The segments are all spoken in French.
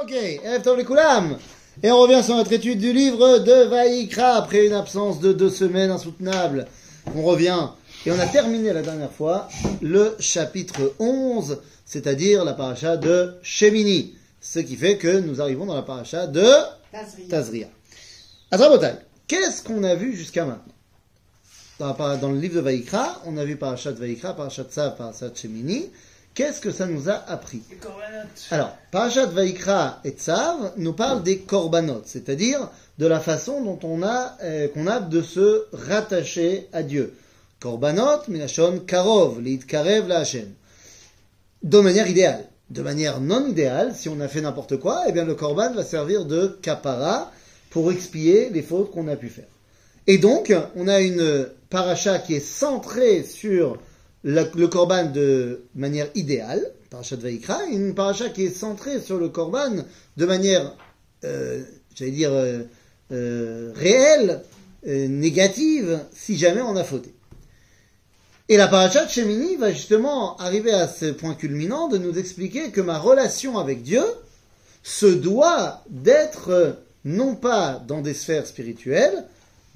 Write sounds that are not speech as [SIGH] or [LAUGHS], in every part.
Ok, Et on revient sur notre étude du livre de Vaïkra après une absence de deux semaines insoutenable. On revient et on a terminé la dernière fois le chapitre 11, c'est-à-dire la paracha de Shemini. Ce qui fait que nous arrivons dans la paracha de Tazria. Qu'est-ce qu'on a vu jusqu'à maintenant? Dans, le livre de Vaïkra, on a vu parachat de Vaïkra, parachat Tzav, parachat Shemini. Qu'est-ce que ça nous a appris alors, Parashat Vaikra et Tzav nous parle des korbanot, c'est-à-dire de la façon dont on a, euh, qu'on a de se rattacher à Dieu. Korbanot, minashon karov, karev la Hashem. De manière idéale. De manière non idéale, si on a fait n'importe quoi, eh bien le korban va servir de kapara pour expier les fautes qu'on a pu faire. Et donc, on a une paracha qui est centrée sur la- le korban de manière idéale, parachat Vaikra, et une paracha qui est centrée sur le korban de manière, euh, j'allais dire, euh, euh, réelle, négative, si jamais on a fauté. Et la paracha de Shemini va justement arriver à ce point culminant de nous expliquer que ma relation avec Dieu se doit d'être non pas dans des sphères spirituelles,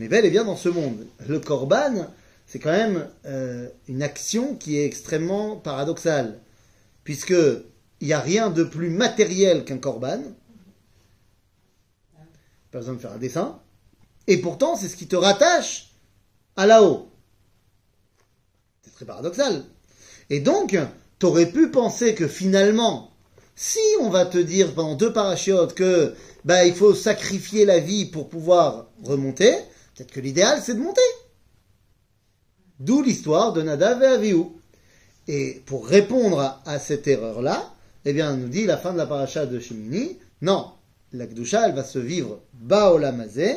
mais bel et bien dans ce monde. Le korban, c'est quand même euh, une action qui est extrêmement paradoxale, puisque il n'y a rien de plus matériel qu'un korban. Pas besoin de faire un dessin. Et pourtant, c'est ce qui te rattache à là-haut. C'est très paradoxal. Et donc, tu aurais pu penser que finalement, si on va te dire pendant deux parachutes que bah, il faut sacrifier la vie pour pouvoir remonter, peut-être que l'idéal c'est de monter. D'où l'histoire de Nadav et Avihu. Et pour répondre à, cette erreur-là, eh bien, on nous dit la fin de la paracha de Shemini, non, la Gdusha, elle va se vivre bas au lamazé,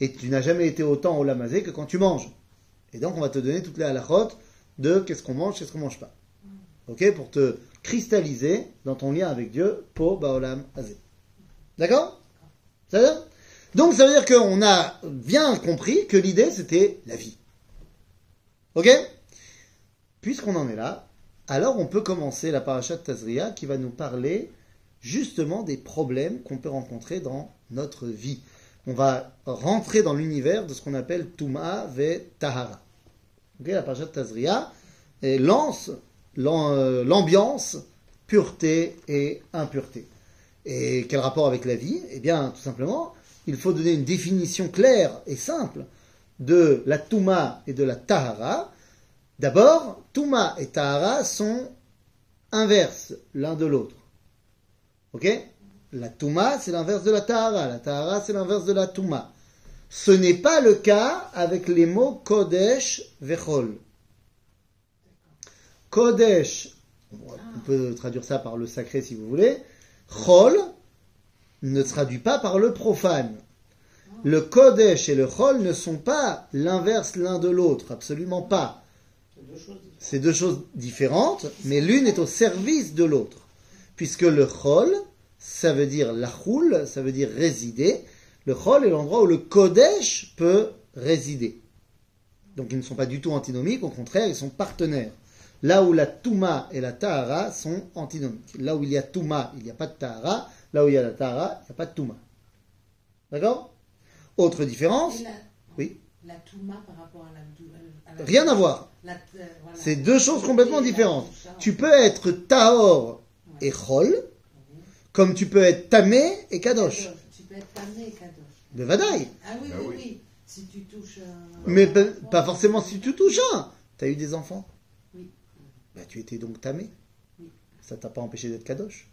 et tu n'as jamais été autant au lamazé que quand tu manges. Et donc, on va te donner toutes les halachot de qu'est-ce qu'on mange, qu'est-ce qu'on mange pas. Ok Pour te cristalliser dans ton lien avec Dieu, po baolam azé. D'accord? Ça veut dire Donc, ça veut dire qu'on a bien compris que l'idée, c'était la vie. Ok Puisqu'on en est là, alors on peut commencer la paracha de Tazria qui va nous parler justement des problèmes qu'on peut rencontrer dans notre vie. On va rentrer dans l'univers de ce qu'on appelle Touma ve Tahara. Ok, la paracha de Tazria lance euh, l'ambiance pureté et impureté. Et quel rapport avec la vie? Eh bien, tout simplement, il faut donner une définition claire et simple de la Touma et de la Tahara. D'abord, Touma et Tahara sont inverses l'un de l'autre. Ok? La Touma, c'est l'inverse de la Tahara. La Tahara, c'est l'inverse de la Touma. Ce n'est pas le cas avec les mots Kodesh Vechol. Kodesh, on peut traduire ça par le sacré si vous voulez. Chol ne traduit pas par le profane. Le Kodesh et le Chol ne sont pas l'inverse l'un de l'autre, absolument pas. C'est deux choses différentes. Mais l'une est au service de l'autre. Puisque le Chol, ça veut dire la choule, ça veut dire résider. Le Chol est l'endroit où le Kodesh peut résider. Donc ils ne sont pas du tout antinomiques, au contraire, ils sont partenaires. Là où la Touma et la Tahara sont antinomiques. Là où il y a Touma, il n'y a pas de Tahara. Là où il y a la Tahara, il n'y a pas de Touma. D'accord? Autre différence la, Oui. la Touma par rapport à la. à la- Rien à voir. la- euh, voilà. C'est deux choses complètement différentes. Tu peux être Tahor et Chol, comme tu peux être Tamé et Kadosh. Tu peux être tamé et kadosh. De Vadaï. Ah oui, Ah oui, oui. oui. Si tu touches un. Mais pas, pas forcément si tu touches un. T'as eu des enfants Oui. Bah, tu étais donc Tamé. Oui. Ça t'a pas empêché d'être Kadosh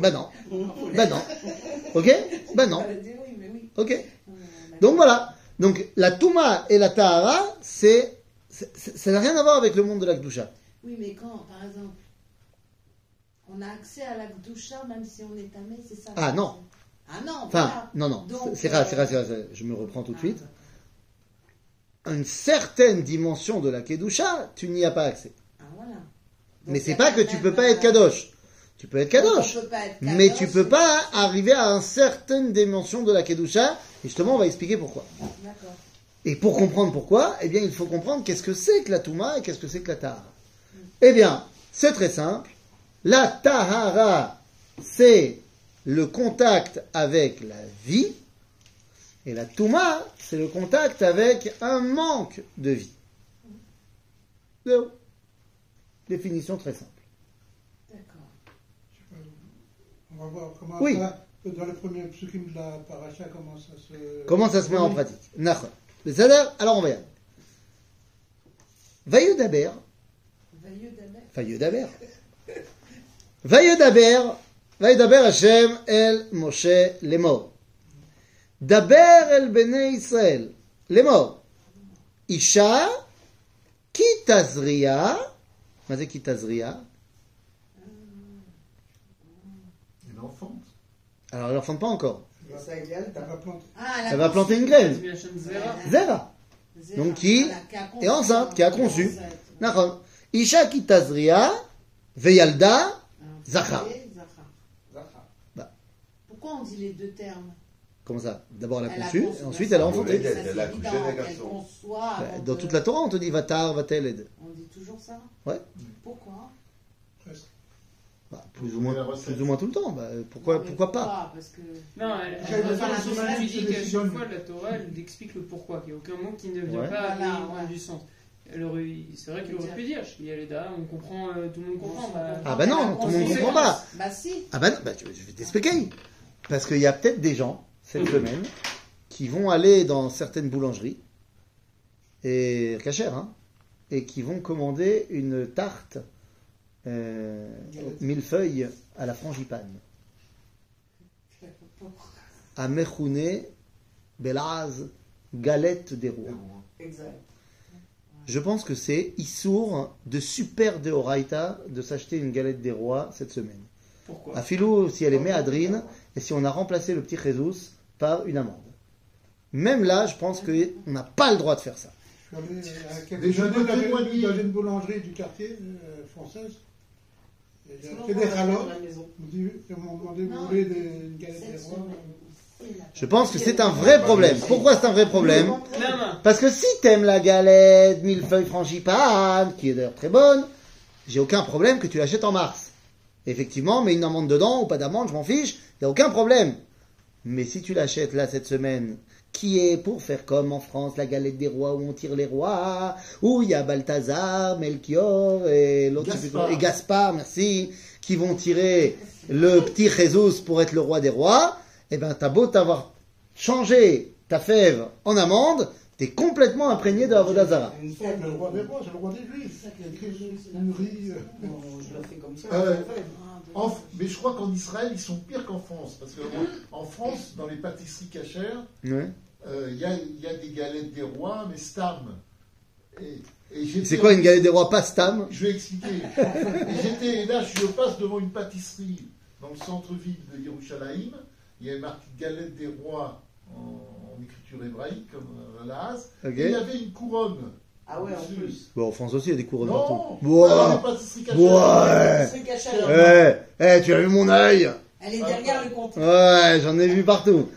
Bah non. Bah non. Ok? Bah non. Ok? Donc voilà. Donc la Touma et la Tahara, c'est, ça n'a rien à voir avec le monde de la Gdusha. Oui, mais quand, par exemple, on a accès à la Gdusha même si on est tamé, c'est ça? Ah, non. Ah non, Enfin, non, non. C'est rare, c'est rare. Je me reprends tout de suite. une certaine dimension de la Kedusha, tu n'y as pas accès. Ah, voilà. Mais c'est pas que tu peux pas être Kadosh. Tu peux être Kadosh. on peut pas être Mais tu peux pas arriver à une certaine dimension de la Kedusha. Et justement, on va expliquer pourquoi. Et pour comprendre pourquoi, eh bien, il faut comprendre qu'est-ce que c'est que la Touma et qu'est-ce que c'est que la Tahara. Eh bien, c'est très simple. La tahara, c'est le contact avec la vie. Et la touma, c'est le contact avec un manque de vie. Définition très simple. D'accord. Je sais pas, On va voir comment Oui. ça, dans le premier psukim de la paracha, comment ça se... Comment ça se met en pratique Nachon. C'est-à-dire, alors on va y aller. Vayodaber, Veilleux d'Amer. Vayodaber. Vayodaber, Vayodaber Hashem el Moshe lemor. Daber el bnei Israël lemor. Isha ki tazria, מה זה כי תזריע? Alors, elle enfante pas encore. Ah, elle va planter une graine. Zera. Donc, qui est enceinte, qui a conçu. Isha qui tazria, veyalda, ah, zachar. Bah. Pourquoi on dit les deux termes? Comment ça? D'abord elle a conçu, ensuite elle a enfanté. Elle a accouché d'un garçon. Bah, dans toute la Torah, on te dit Vatar, Vatel. On dit toujours ça? Ouais. Pourquoi? Plus, ou moins, plus ou moins tout le temps. Bah, pourquoi, Non, mais pourquoi pas Parce que. Non, elle, elle, pas elle, qu'à décision. chaque fois, la Torah, elle explique le pourquoi, qu'il n'y a aucun mot qui ne vient Ouais. pas Voilà, à ouais. du sens. Elle C'est vrai qu'il aurait pu dire, il y a les dames, on comprend, euh, tout le monde comprend. bah, Ah bah non, tout le monde conçu. comprend pas. Bah si. Ah bah non, bah, je je vais t'expliquer. Parce qu'il y a peut-être des gens, cette semaine, qui vont aller dans certaines boulangeries, et cachère, hein, et qui vont commander une tarte euh, millefeuille à la frangipane. à Mechoune Belaz Galette des rois. Exact. Je pense que c'est Issour de super deoraita de s'acheter une galette des rois cette semaine. Pourquoi? À Philo, si elle est méadrine, et si on a remplacé le petit Jesus par une amende. Même là, je pense qu'on n'a pas le droit de faire ça. Euh, de dans une boulangerie du quartier euh, française. Il y a que des dit- des, Je pense que c'est un vrai problème. Pourquoi c'est un vrai problème. Parce que si t'aimes la galette, millefeuille frangipane, qui est d'ailleurs très bonne, j'ai aucun problème que tu l'achètes en mars. Effectivement, mais une amende dedans ou pas d'amende, je m'en fiche, il n'y a aucun problème. Mais si tu l'achètes là cette semaine, qui est pour faire comme en France, la galette des rois où on tire les rois, où il y a Balthazar, Melchior et l'autre, Gaspard. et Gaspard, merci, qui vont tirer le petit Jesus pour être le roi des rois, eh ben t'as beau t'avoir changé ta fève en amande, t'es complètement imprégné de Avodazara. Une C'est fête, le roi des rois, c'est le roi des juifs. Euh, Bon, je la fais comme ça. En- mais je crois qu'en Israël, ils sont pires qu'en France. Parce qu'en en France, dans les pâtisseries cachères, Ouais. euh, il y, a, il y a des galettes des rois, mais stam. Et, et j'étais- C'est quoi une galette des rois pas stam? Je vais expliquer. Et j'étais, et là, je passe devant une pâtisserie dans le centre-ville de Yerushalayim. Il y avait marqué galette des rois en, en écriture hébraïque, comme euh, la. Et il y avait une couronne. Ah ouais, en plus. Bon, en France aussi, il y a des couronnes Non, partout. pâtisseries cachères. Ouais. C'est caché. Eh, eh, tu as vu mon œil Elle est derrière le compte. Ouais, j'en ai vu partout.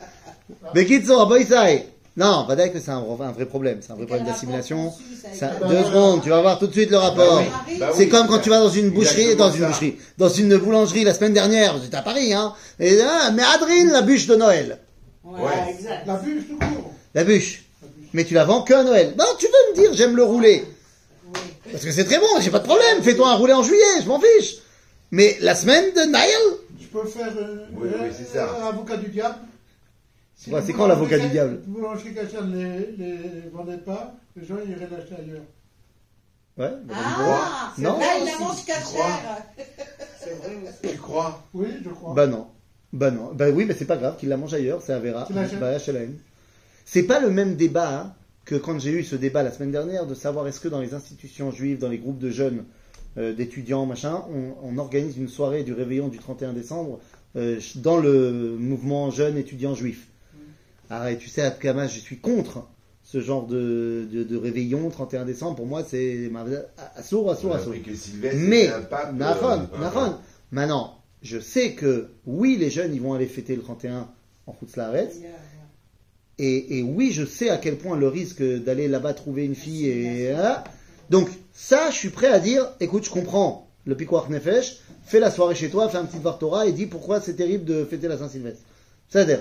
Mais Kitso, Boisai. Non, pas que c'est un, un vrai problème. C'est un vrai problème d'assimilation. Bah, Deux secondes, tu vas voir tout de suite le rapport. Bah oui. Bah C'est oui. comme quand tu vas dans une boucherie, dans une ça. boucherie, dans une boulangerie la semaine dernière, j'étais à Paris, hein. Et, ah, mais Adrine, la bûche de Noël. Ouais, Ouais. exact. La bûche tout court. La bûche. Mais tu la vends que à Noël. Bon, tu veux me dire, j'aime le rouler. Oui. Parce que c'est très bon, j'ai pas de problème. Fais-toi un roulé en juillet, je m'en fiche. Mais la semaine de Noël, Je peux faire euh, Oui, oui, euh, c'est ça. un avocat du diable. Si Ouais, c'est quand l'avocat du diable Le boulanger cachère ne les, les vendait pas, les gens iraient l'acheter ailleurs. Ouais, bah, Ah Non. Là, il la mange cachère. C'est vrai aussi. Tu crois? Oui, je crois. Bah non. Bah non. Bah oui, mais c'est pas grave qu'il la mange ailleurs, c'est Avera. Tu l'achètes? Bah, HLM. C'est pas le même débat hein, que quand j'ai eu ce débat la semaine dernière de savoir est-ce que dans les institutions juives, dans les groupes de jeunes, euh, d'étudiants, machin, on, on organise une soirée du réveillon du 31 décembre euh, dans le mouvement jeune étudiant juif. Ah, et tu sais, à Tkama, je suis contre ce genre de, de, de réveillon 31 décembre. Pour moi, c'est assour, assour, assour. Mais, pape, Nahon, euh, Nahon. Maintenant, je sais que oui, les jeunes, ils vont aller fêter le 31 en Haaretz. Et, oui, je sais à quel point le risque d'aller là-bas trouver une fille et... hein. donc, ça, je suis prêt à dire, écoute, je comprends le Pikuach Nefesh, fais la soirée chez toi, fais un petit Dvar Torah et dis pourquoi c'est terrible de fêter la Saint-Sylvestre. C'est-à-dire,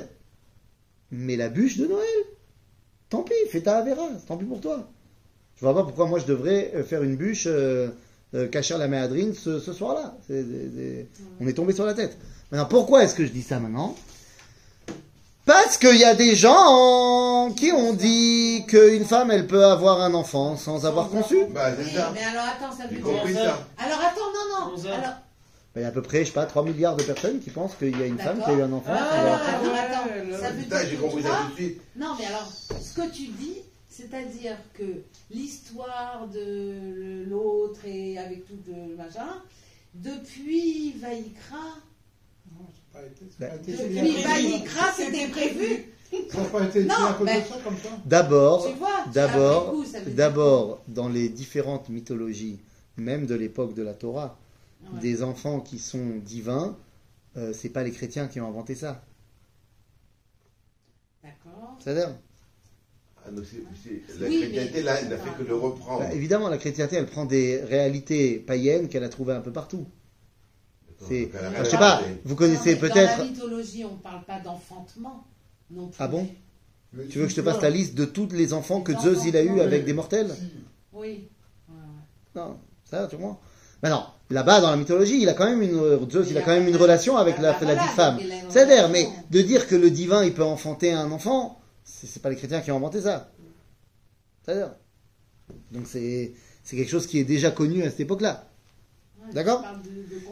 mais la bûche de Noël, tant pis, fais ta Avera, tant pis pour toi. Je vois pas pourquoi moi je devrais euh, faire une bûche euh, euh, cacher la méadrine ce, ce soir-là. On est tombé sur la tête. Maintenant, pourquoi est-ce que je dis ça maintenant? Parce qu'il y a des gens qui ont dit qu'une femme, elle peut avoir un enfant sans avoir conçu. Bah, c'est Oui, ça. mais alors attends, ça veut dire. compris ça. Alors attends, non, non. Alors, Ben, Il y a à peu près, je sais pas, 3 milliards de personnes qui pensent qu'il y a une femme qui a eu un enfant. Ah, attends. Ça veut dire j'ai compris ça tout de suite. Non, mais alors, ce que tu dis, c'est-à-dire que l'histoire de l'autre et avec tout le machin, depuis Vaïkra, pas été- ça pas été c'était prévu. ça. N'a pas été Non, signé à cause mais- de ça, comme ça. D'abord, d'abord, d'abord, dans les différentes mythologies, même de l'époque de la Torah, Ouais. des enfants qui sont divins, euh, c'est pas les chrétiens qui ont inventé ça. D'accord. C'est-à-dire, Ah, donc la Oui, chrétienté, là, elle n'a fait que le reprendre. bah, évidemment, la chrétienté, elle prend des réalités païennes qu'elle a trouvées un peu partout. C'est- Je sais pas, vous connaissez peut-être. Dans la mythologie, on ne parle pas d'enfantement non plus. Ah bon Mais Tu veux que je te passe la liste de tous les enfants que Zeus il a eu avec des mortels si. Oui. Non, ça, tu vois. Maintenant, là-bas, dans la mythologie, il a quand même une, Zeus, il a quand même une relation avec la, la voilà, dite femme. C'est-à-dire, mais de dire que le divin, il peut enfanter un enfant, c'est c'est pas les chrétiens qui ont inventé ça. C'est-à-dire. Donc c'est c'est quelque chose qui est déjà connu à cette époque-là. D'accord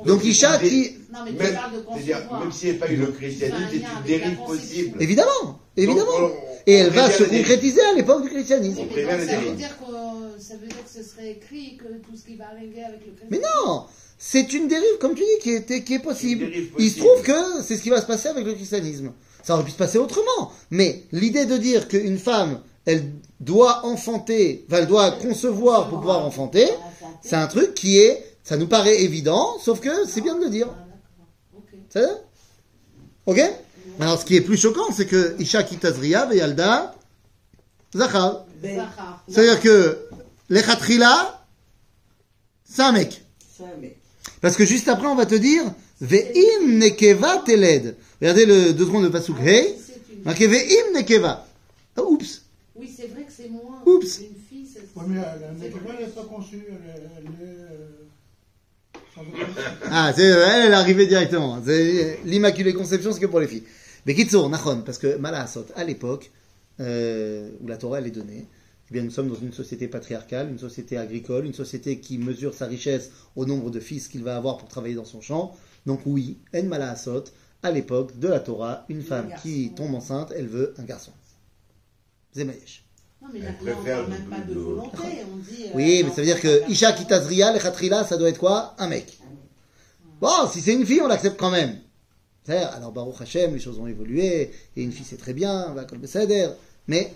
Donc. Isha qui... Non, mais tu Même, parles de c'est-à-dire, concevoir. même s'il n'y a pas eu le christianisme, c'est une dérive possible. Évidemment, évidemment. Donc, on- Et elle va se concrétiser à l'époque du christianisme. Oui, mais donc, ça veut dire que ça veut dire que ce serait écrit que tout ce qui va arriver avec le Mais chrétien. non C'est une dérive, comme tu dis, qui est, qui est possible. Il se trouve que c'est ce qui va se passer avec le christianisme. Ça aurait pu se passer autrement. Mais l'idée de dire qu'une femme, elle doit enfanter, enfin, elle doit concevoir pour pouvoir enfanter, Enfanter. c'est un truc qui est, ça nous paraît évident, sauf que c'est bien de le dire. Ok. Ça Ok Alors, ce qui est plus choquant, c'est que Isha Kitazria Veyalda Zachar. C'est-à-dire que Lechatrila, c'est un mec. Parce que juste après, on va te dire Ve'im nekeva teled. Regardez le deux secondes de Pasuk Hey. oui, c'est une- Marqué Ve'im nekeva. Ah, oups. Oui, c'est vrai que c'est moins. Oups. Une fille, c'est. Oui, mais elle c'est n'est vrai. elle n'est pas conçue. Elle est. Elle est euh, sans doute- Ah, c'est, elle, elle est arrivée directement. C'est- L'immaculée conception, c'est que pour les filles. Mais Kitsour, Nachon, parce que Malasot, à l'époque, euh, où la Torah elle est donnée, eh bien, nous sommes dans une société patriarcale, une société agricole, une société qui mesure sa richesse au nombre de fils qu'il va avoir pour travailler dans son champ. Donc oui, En Malasot, à l'époque de la Torah, une femme qui tombe enceinte, elle veut un garçon. Zemayesh. Non, mais Elle là, là, on parle le- même pas de le- volonté. On dit. euh, Oui, mais ça veut dire que Isha. Kitazria, Lechatrila, ça doit être quoi? Un mec. Bon, si c'est une fille, on l'accepte quand même. C'est-à-dire, Alors, Baruch Hashem, les choses ont évolué, et une fille c'est très bien, va comme mais,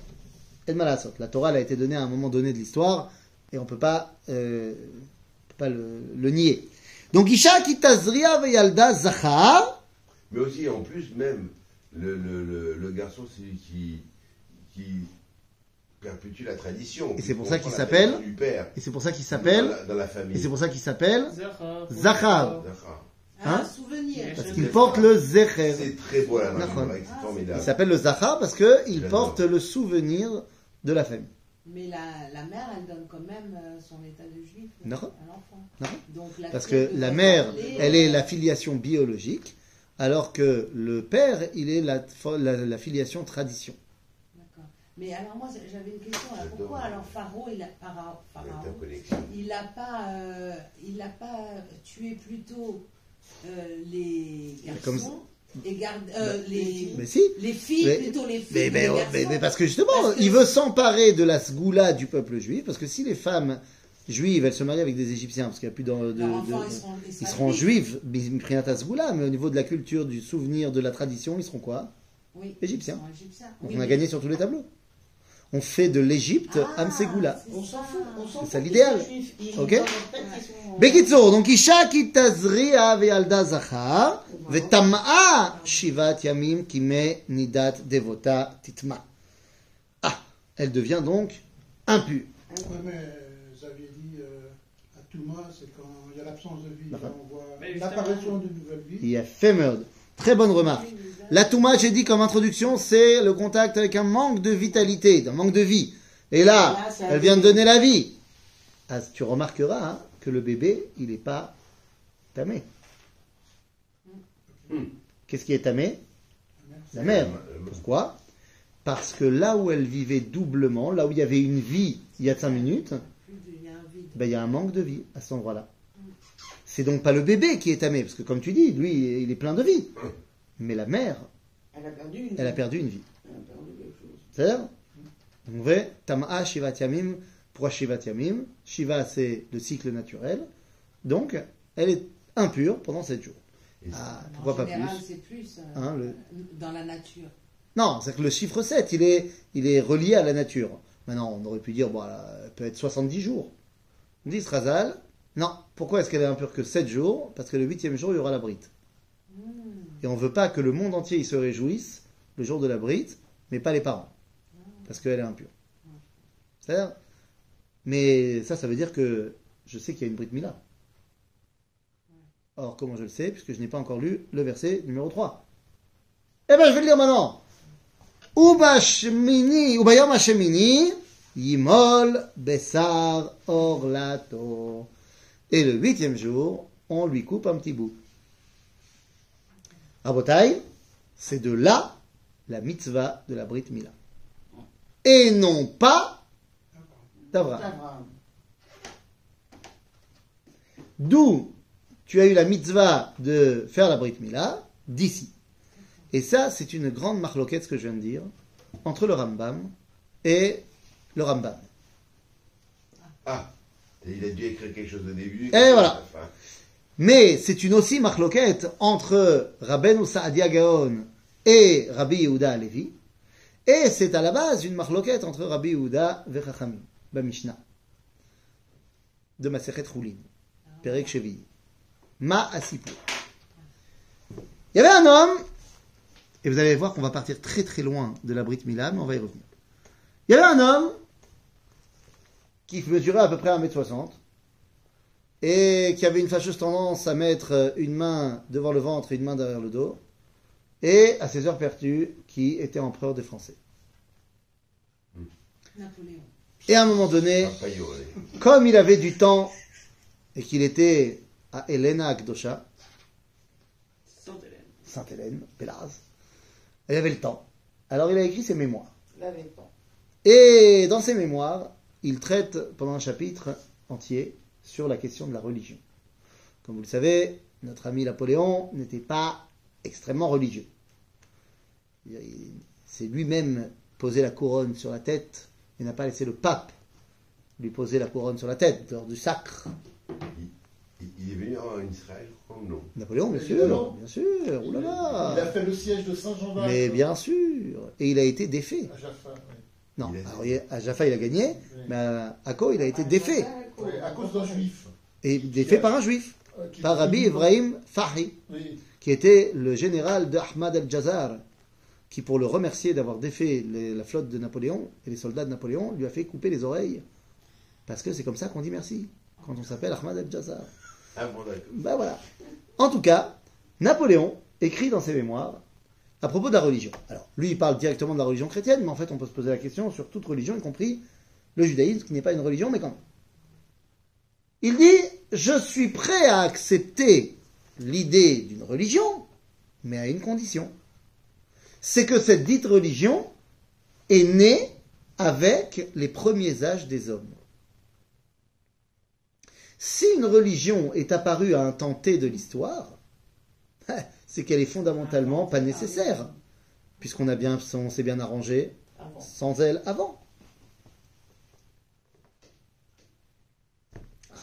El Malasot, la Torah elle a été donnée à un moment donné de l'histoire, et on peut pas, euh, peut pas le, le nier. Donc, Isha Kitazria Veyalda Zachar, Mais aussi, en plus, même, le, le, le, le garçon, c'est lui qui, qui perpétue la tradition. Et c'est pour ça qu'il s'appelle tradition du père. et c'est pour ça qu'il Dans s'appelle, la, dans la famille. et c'est pour ça qu'il s'appelle. D'accord. Ah, Hein souvenir. Parce qu'il porte le Zecher. C'est très beau la c'est Ah, formidable. Il s'appelle le Zachar parce que il J'adore. porte le souvenir de la famille. Mais la, la mère, elle donne quand même euh, son état de juif à l'enfant. D'accord. Donc, la Parce que la mère, parler, elle est euh, la filiation biologique, alors que le père, il est la, la, la filiation tradition. Mais alors, moi, j'avais une question. là. Pourquoi alors Pharaon, il a, Pharaon, il n'a pas, euh, il a pas tué plutôt euh, les Comme garçons et garde, euh, les, Mais si les filles, Mais- plutôt les filles. mais, mais, les mais- garçons. mais parce que justement, Parce que- il veut s'emparer de la sgoula du peuple juif, parce que si les femmes juives, elles se marient avec des Égyptiens, parce qu'il n'y a plus de... ils seront, ils ils seront juifs. Sgoula, mais au niveau de la culture, du souvenir, de la tradition, ils seront quoi? Oui, Égyptiens. ils seront égyptiens. Donc Oui, on a gagné sur tous les tableaux on fait de l'Égypte ah, Amsegoula. On s'en fout. C'est ça l'idéal. Ok Bekitzo, donc Isha ki tazria ve'alda zachar, ve'tama'a shivat yamim kime nidat devota titma. Ah, elle devient donc impure. Ouais, mais euh, vous aviez dit euh, à Touma, c'est quand il y a l'absence de vie, on voit l'apparition d'une nouvelle vie. Il y a fait meurtre. Très bonne remarque. Oui, oui. La Touma, j'ai dit comme introduction, c'est le contact avec un manque de vitalité, un manque de vie. Et là, elle vient de donner la vie. Ah, tu remarqueras hein, que le bébé, il n'est pas tamé. Qu'est-ce qui est tamé La mère. Pourquoi? Parce que là où elle vivait doublement, là où il y avait une vie il y a cinq minutes, Plus de- il y a un vide. ben, il y a un manque de vie à cet endroit-là. C'est donc pas le bébé qui est tamé, parce que comme tu dis, lui, il est plein de vie. [COUGHS] Mais la mère, Elle a perdu une elle a vie. perdu une vie. A perdu quelque chose. C'est-à-dire, on va Tama'a Shivat Yamim, pourquoi Shivat Yamim Shiva, c'est le cycle naturel. Donc, elle est impure pendant 7 jours. Ah, En pourquoi pas général, plus? c'est plus euh, Hein, le- dans la nature. Non, c'est que le chiffre 7, il est, il est relié à la nature. Maintenant, on aurait pu dire, bon, elle peut être 70 jours. On dit Srazal, non. Pourquoi est-ce qu'elle est impure que 7 jours? Parce que le huitième jour, il y aura la brite. Et on veut pas que le monde entier il se réjouisse le jour de la brite, mais pas les parents. Parce qu'elle est impure. C'est-à-dire Mais ça, ça veut dire que je sais qu'il y a une brite Mila. Or, comment je le sais Puisque je n'ai pas encore lu le verset numéro 3. Eh bien, je vais le lire maintenant. Et le huitième jour, on lui coupe un petit bout. Rabotai, c'est de là la mitzvah de la Brit Mila. Et non pas d'Abraham. Abraham. D'où tu as eu la mitzvah de faire la Brit Mila, d'ici. Et ça, c'est une grande marloquette, ce que je viens de dire, entre le Rambam et le Rambam. Ah, il a dû écrire quelque chose au début. Et voilà. Mais c'est une aussi marloquette entre Rabbeinu Saadia Gaon et Rabbi Yehuda Alevi. Et c'est à la base une marloquette entre Rabbi Yehuda et Mishnah, de Masechet Choulin, Perek Shevi. Ma Asipur. Il y avait un homme, et vous allez voir qu'on va partir très très loin de la Brit Mila, mais on va y revenir. Il y avait un homme qui mesurait à peu près 1m60 et qui avait une fâcheuse tendance à mettre une main devant le ventre et une main derrière le dos, et à ses heures perdues, qui était empereur des Français. Napoléon. Et à un moment donné, comme il avait du temps et qu'il était à Helena Akdosha, Sainte-Hélène. Sainte-Hélène, Pélaz, il avait le temps. Alors il a écrit ses mémoires. L'avait pas. Et dans ses mémoires, il traite pendant un chapitre entier sur la question de la religion. Comme vous le savez, notre ami Napoléon n'était pas extrêmement religieux. Il s'est lui-même posé la couronne sur la tête et n'a pas laissé le pape lui poser la couronne sur la tête lors du sacre. Il, il est venu en Israël, ou non? Napoléon, bien sûr, bien sûr, Il, oulala. il a fait le siège de Saint-Jean d'Arc. Mais bien sûr, et il a été défait. À Jaffa, ouais. Non, Il a- alors, il- à Jaffa il a gagné, mais à Akko il a été défait. À cause d'un juif. Et défait par un juif. euh, par Rabbi Ibrahim Fahi, Oui. qui était le général de Ahmad al-Jazar, qui pour le remercier d'avoir défait les- la flotte de Napoléon et les soldats de Napoléon, lui a fait couper les oreilles. Parce que c'est comme ça qu'on dit merci, quand on s'appelle Ahmad al-Jazar. Ah bon, d'accord. Ben voilà. En tout cas, Napoléon écrit dans ses mémoires à propos de la religion. Alors, lui, il parle directement de la religion chrétienne, mais en fait, on peut se poser la question sur toute religion, y compris le judaïsme, qui n'est pas une religion, mais quand même. Il dit Je suis prêt à accepter l'idée d'une religion, mais à une condition. C'est que cette dite religion est née avec les premiers âges des hommes. Si une religion est apparue à un temps T de l'histoire, [LAUGHS] c'est qu'elle est fondamentalement pas nécessaire, puisqu'on a bien, on s'est bien arrangé sans elle avant.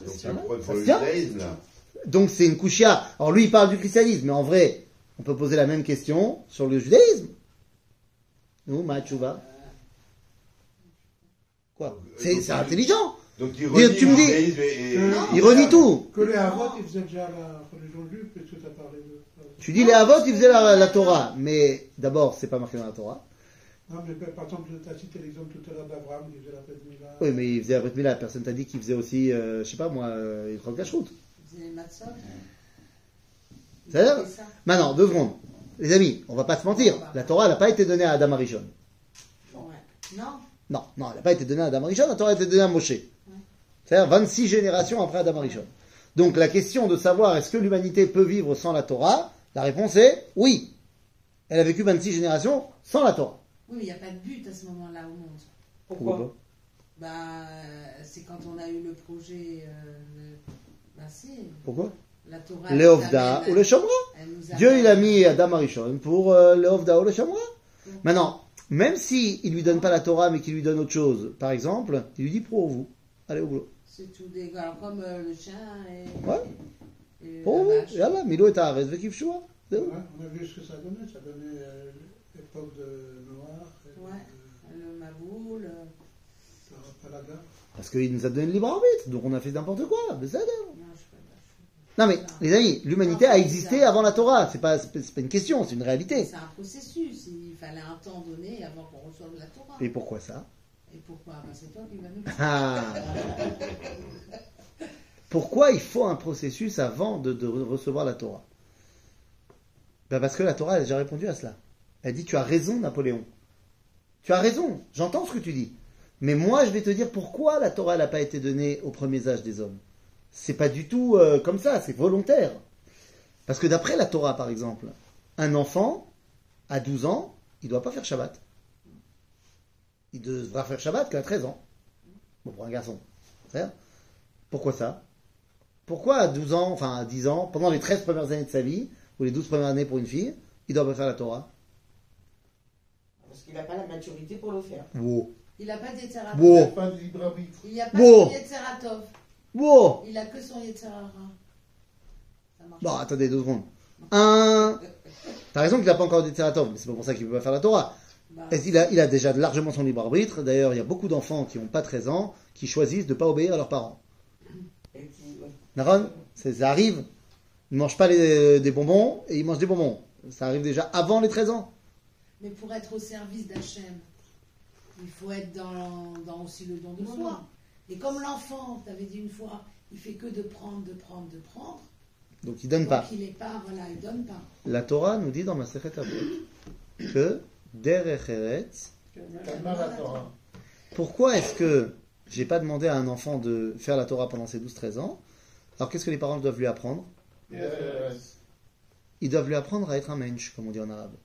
Donc c'est là. Donc c'est une kushia. Alors lui, il parle du christianisme, mais en vrai, on peut poser la même question sur le judaïsme. Nous, Machuva. Quoi C'est c'est intelligent. Donc tu me dis- judaïsme et... et- Euh, Il renie tout. Que les Havot, ils faisaient déjà la religion juive, tu dis les Havot, ils faisaient la, la Torah. Mais d'abord, c'est pas marqué dans la Torah. Non, mais par exemple, tu as cité l'exemple tout à l'heure d'Abraham qui faisait la Mila. Oui, mais il faisait la Brit Mila. Personne t'a dit qu'il faisait aussi, euh, je sais pas moi, euh, il prend cache-route. Vous avez matzot C'est-à-dire C'est ça. Maintenant, deux secondes. Les amis, on va pas se mentir. La Torah n'a pas été donnée à Adam Arishon. Ouais. Non Non, non, elle n'a pas été donnée à Adam Arishon, la Torah a été donnée à Moshe. C'est-à-dire 26 générations après Adam Arishon. Donc la question de savoir est-ce que l'humanité peut vivre sans la Torah, la réponse est oui. Elle a vécu 26 générations sans la Torah. Oui, mais il n'y a pas de but à ce moment-là au monde. Pourquoi Bah, c'est quand on a eu le projet. Euh, le- Bah, si. Pourquoi? La Torah. elle Le nous Ovda amène- ou le Shomra? Dieu il a mis Adam Arishon pour euh, le Ovda ou le Shomra. Maintenant, même si il lui donne pas la Torah mais qu'il lui donne autre chose, par exemple, il lui dit pour vous, allez au boulot. C'est tout des gars, comme euh, le chien et. Ouais. Tahares, Vekiv Shua? C'est Ouais, tout. on a vu ce que ça donnait. Ça donnait euh, l'époque de Ouais. de- Le maboule. euh. Parce qu'il nous a donné le libre arbitre, donc on a fait n'importe quoi. mais ça, non. Mais, les amis, l'humanité a existé avant la Torah. C'est pas, c'est pas une question, c'est une réalité. C'est un processus. Il fallait un temps donné avant qu'on reçoive la Torah. Et pourquoi ça? Et pourquoi? Bah, C'est toi qui vas nous [LAUGHS] le dire. Ah [LAUGHS] Pourquoi il faut un processus avant de, recevoir la Torah? Ben Parce que la Torah a déjà répondu à cela. Elle dit Tu as raison, Napoléon. Tu as raison, j'entends ce que tu dis. Mais moi, je vais te dire pourquoi la Torah n'a pas été donnée aux premiers âges des hommes. C'est pas du tout euh, comme ça, c'est volontaire. Parce que d'après la Torah, par exemple, un enfant, à 12 ans, il ne doit pas faire Shabbat. Il devra faire Shabbat qu'à 13 ans. Bon, pour un garçon. Pourquoi ça? Pourquoi à 12 ans, enfin à 10 ans, pendant les 13 premières années de sa vie, ou les 12 premières années pour une fille, il doit pas faire la Torah? Parce qu'il n'a pas la maturité pour le faire. Wow. Il n'a pas d'Yetzeratov. Wow. Pas de libre arbitre. Il n'y a pas Wow. son Yetzeratov. Wow Il a que son Yetzerara. Bon, pas. attendez deux secondes. Un. T'as raison qu'il n'a pas encore d'Etzeratov, mais c'est pas pour ça qu'il ne peut pas faire la Torah. Bah, Il a, il a déjà largement son libre arbitre? D'ailleurs, il y a beaucoup d'enfants qui n'ont pas 13 ans qui choisissent de ne pas obéir à leurs parents. Et qui- ouais. Naron, c'est- ça arrive. Ils ne mangent pas les- des bonbons et ils mangent des bonbons. Ça arrive déjà avant les 13 ans. Mais pour être au service d'Hachem, il faut être dans, dans aussi le don de soi. Et comme l'enfant, tu avais dit une fois, il fait que de prendre, de prendre, de prendre. Donc il ne donne Donc pas. il n'est pas, voilà, il donne pas. La Torah nous dit dans Masechet Avot que Derech pourquoi est-ce que j'ai pas demandé à un enfant de faire la Torah pendant ses 12-13 ans Alors qu'est-ce que les parents doivent lui apprendre? Ils doivent lui apprendre à être un mensch, comme on dit en arabe.